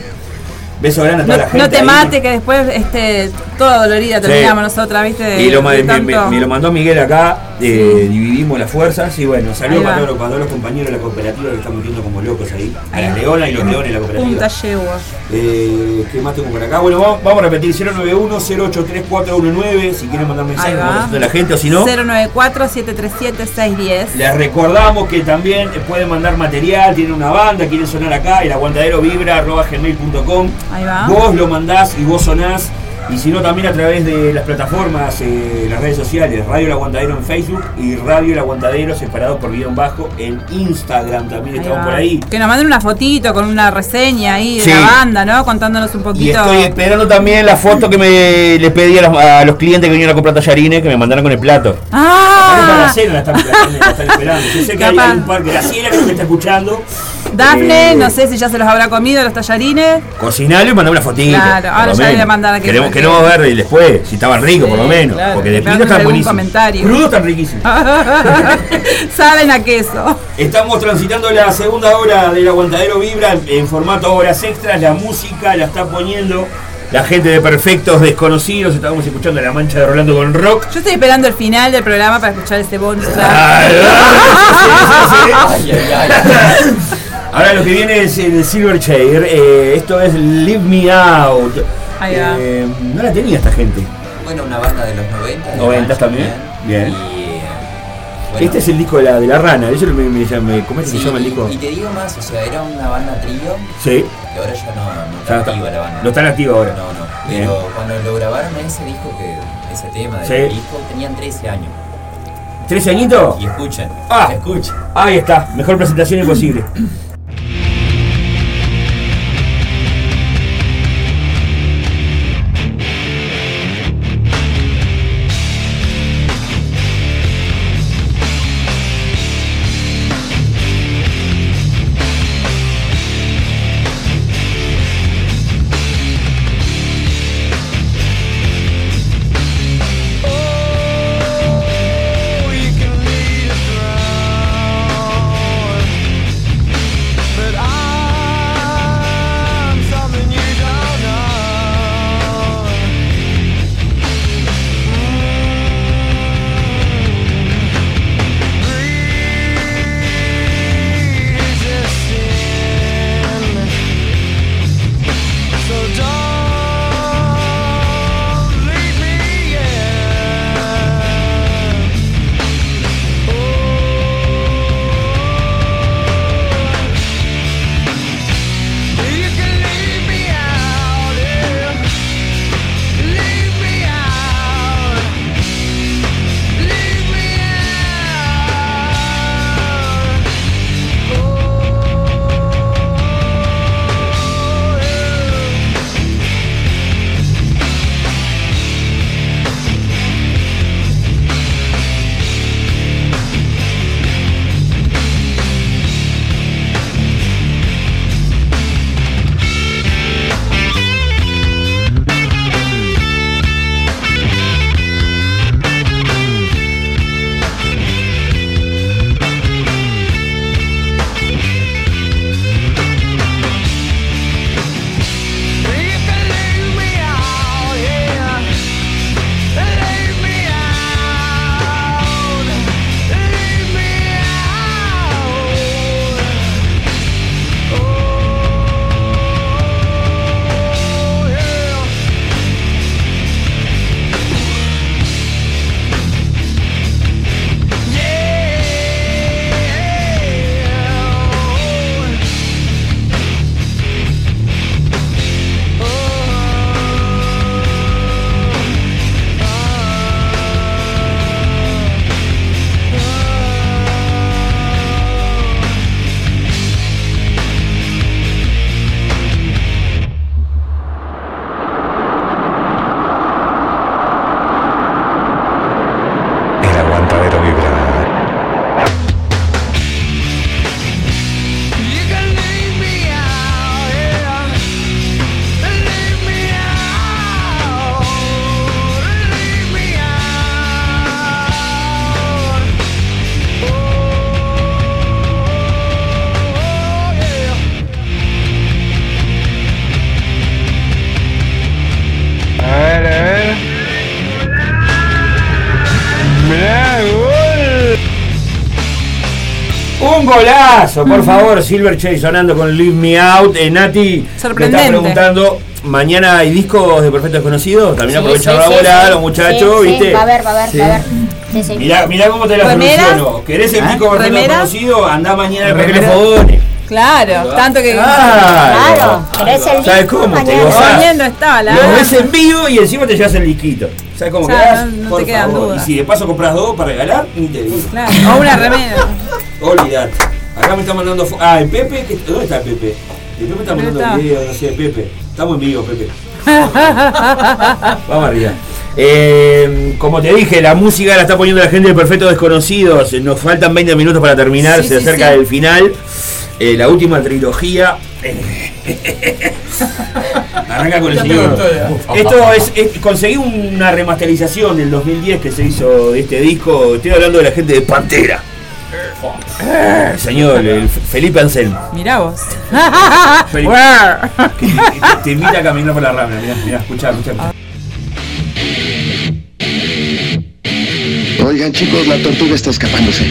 Beso grande a No, toda la gente. no te ahí. mate, que después este, toda dolorida Sí. terminamos nosotras, ¿viste? De- Y lo, ma- de me, me- tanto- me lo mandó Miguel acá, eh, dividimos las fuerzas y bueno, va. para todos, los- compañeros de la cooperativa que están metiendo como locos ahí. A las leonas y los leones de la cooperativa. Punta Yegua. Eh, ¿Qué más tengo por acá? Bueno, vamos, vamos a repetir 091-083-419 si quieren mandar mensajes nosotros la gente o si no. 094-737-610. Les recordamos que también pueden mandar material, tienen una banda, quieren sonar acá, el aguantadero vibra arroba gmail.com. Ahí va. Vos lo mandás y vos sonás. Y si no, también a través de las plataformas, eh, las redes sociales, Radio El Aguantadero en Facebook y Radio El Aguantadero separado por guion bajo en Instagram. También Ahí estamos va. por ahí. Que nos manden una fotito con una reseña ahí de Sí. la banda, ¿no? Contándonos un Y poquito. estoy esperando también la foto que me les pedí a los, a los clientes que vinieron a comprar tallarines que me mandaron con el plato. Ahorita la ¡Ah! cena la están, la están- la están esperando. Yo sé que hay, Capaz. hay un par, Graciela que me está escuchando. Dafne, Eh, no sé si ya se los habrá comido los tallarines. Cocinalo y mandame una fotito. Claro, ahora ya le voy a menos. mandar a que- Queremos, que- queremos ver y después, si estaban ricos por lo menos. claro. Porque de Que pino hagan están buenísimos. Crudos están riquísimos. Saben a queso. Estamos transitando la segunda hora del Aguantadero Vibra en, formato horas extras. La música la está poniendo la gente de Perfectos Desconocidos. Estábamos escuchando La Mancha de Rolando con Rock. Yo estoy esperando el final del programa para escuchar ese bonus. Ahora lo que viene es el Silverchair. Eh, esto es Leave Me Out. Ahí va. Eh, no la tenía esta gente. Bueno, una banda de los 90. de 90 Rancho también. Bien. Y, eh, bueno, Este es el disco de la, de la rana. Eso me, me, me, ¿Cómo es que sí, se llama el disco? Y te digo más, o sea, era una banda trío. Sí. Que ahora ya no, no está activa la banda. No está activa ahora. No, no. Bien. Pero cuando lo grabaron ese disco, que ese tema del Sí. disco, tenían 13 años. ¿Trece añitos? Y escuchen. Ah. Escuchen. Ahí está. Mejor presentación imposible. Un golazo, por favor, Silverchair sonando con Leave Me Out. Eh, Nati, te está Sorprendente. preguntando, mañana hay discos de Perfecto Desconocido. También Sí, aprovecha sí, la sí, bola, sí. los muchachos, Sí, sí, ¿viste? Va a ver, va a ver, Sí. va a ver. Sí, sí. Mirá, mirá cómo te la soluciono. ¿Querés el disco de Perfecto ¿Remera? Desconocido? Andá mañana al ¿Remera? Claro, tanto que. Claro. ¿Querés el ¿Sabes cómo? Te. Poniendo estaba la. Lo ves en vivo y encima te llevas el disquito. ¿Sabes cómo quedás? no- no Por te quedan favor. dudas. Y si de paso compras dos para regalar, ni te digo. Claro, o una remera. Olvidate. Acá me está mandando. Ah, el Pepe. que- ¿Dónde está el Pepe? El Pepe está ¿Dónde mandando está? el video, no sé, Pepe. Estamos en vivo, Pepe. Vamos arriba. Eh, como te dije, la música la está poniendo la gente de Perfectos Desconocidos. Nos faltan 20 minutos para terminar, Sí, se sí, acerca sí. del final. Eh, la última trilogía. Arranca con el señor. Esto es, es- conseguí una remasterización del 2010 que se hizo de este disco. Estoy hablando de la gente de Pantera. Eh, Señor, el Felipe Anselmo. Mirá vos. Felipe. Que te, te- te invita a caminar por la rambla. Mirá, mirá, escuchá, escuchá. Oigan chicos, la tortuga está escapándose.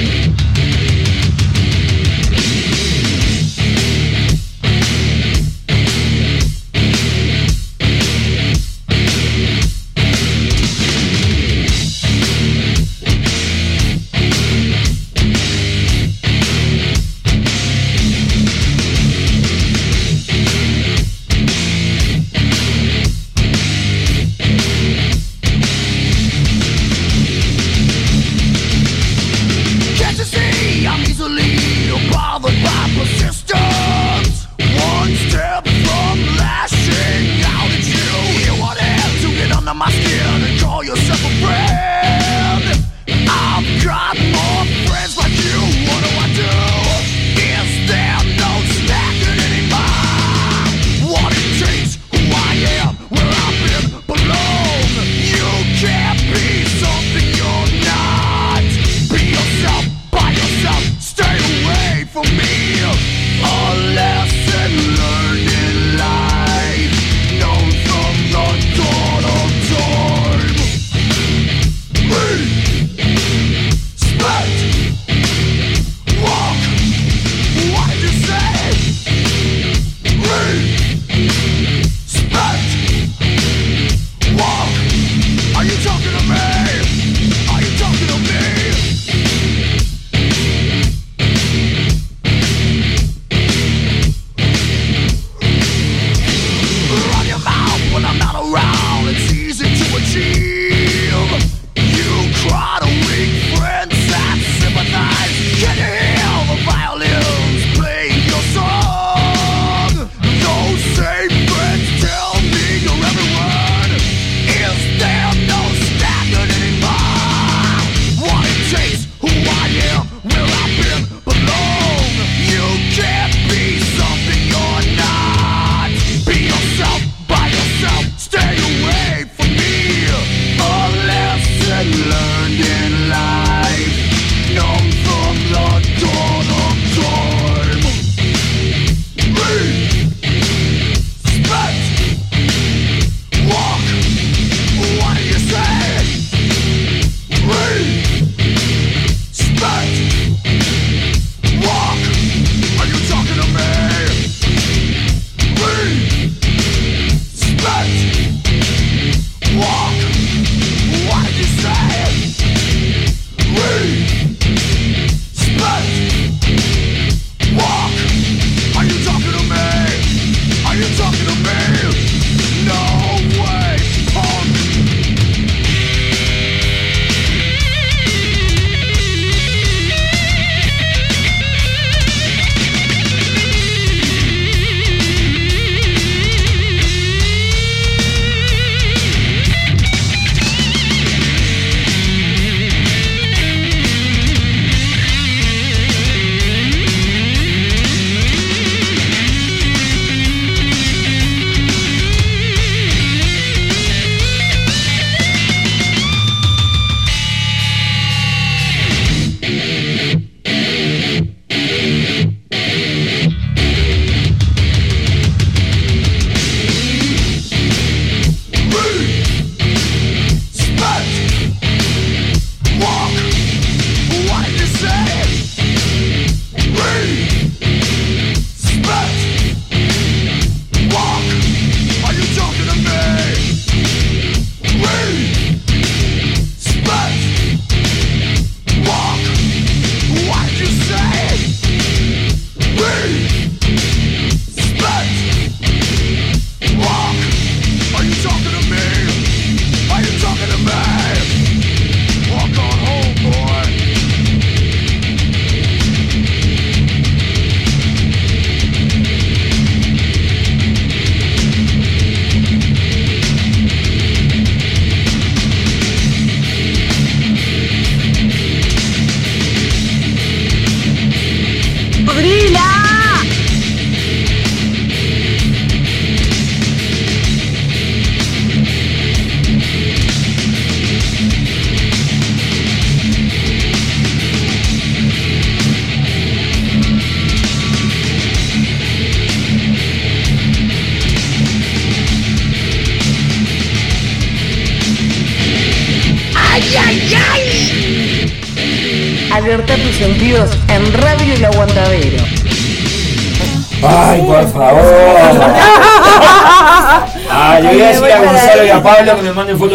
Favor. Ah, le voy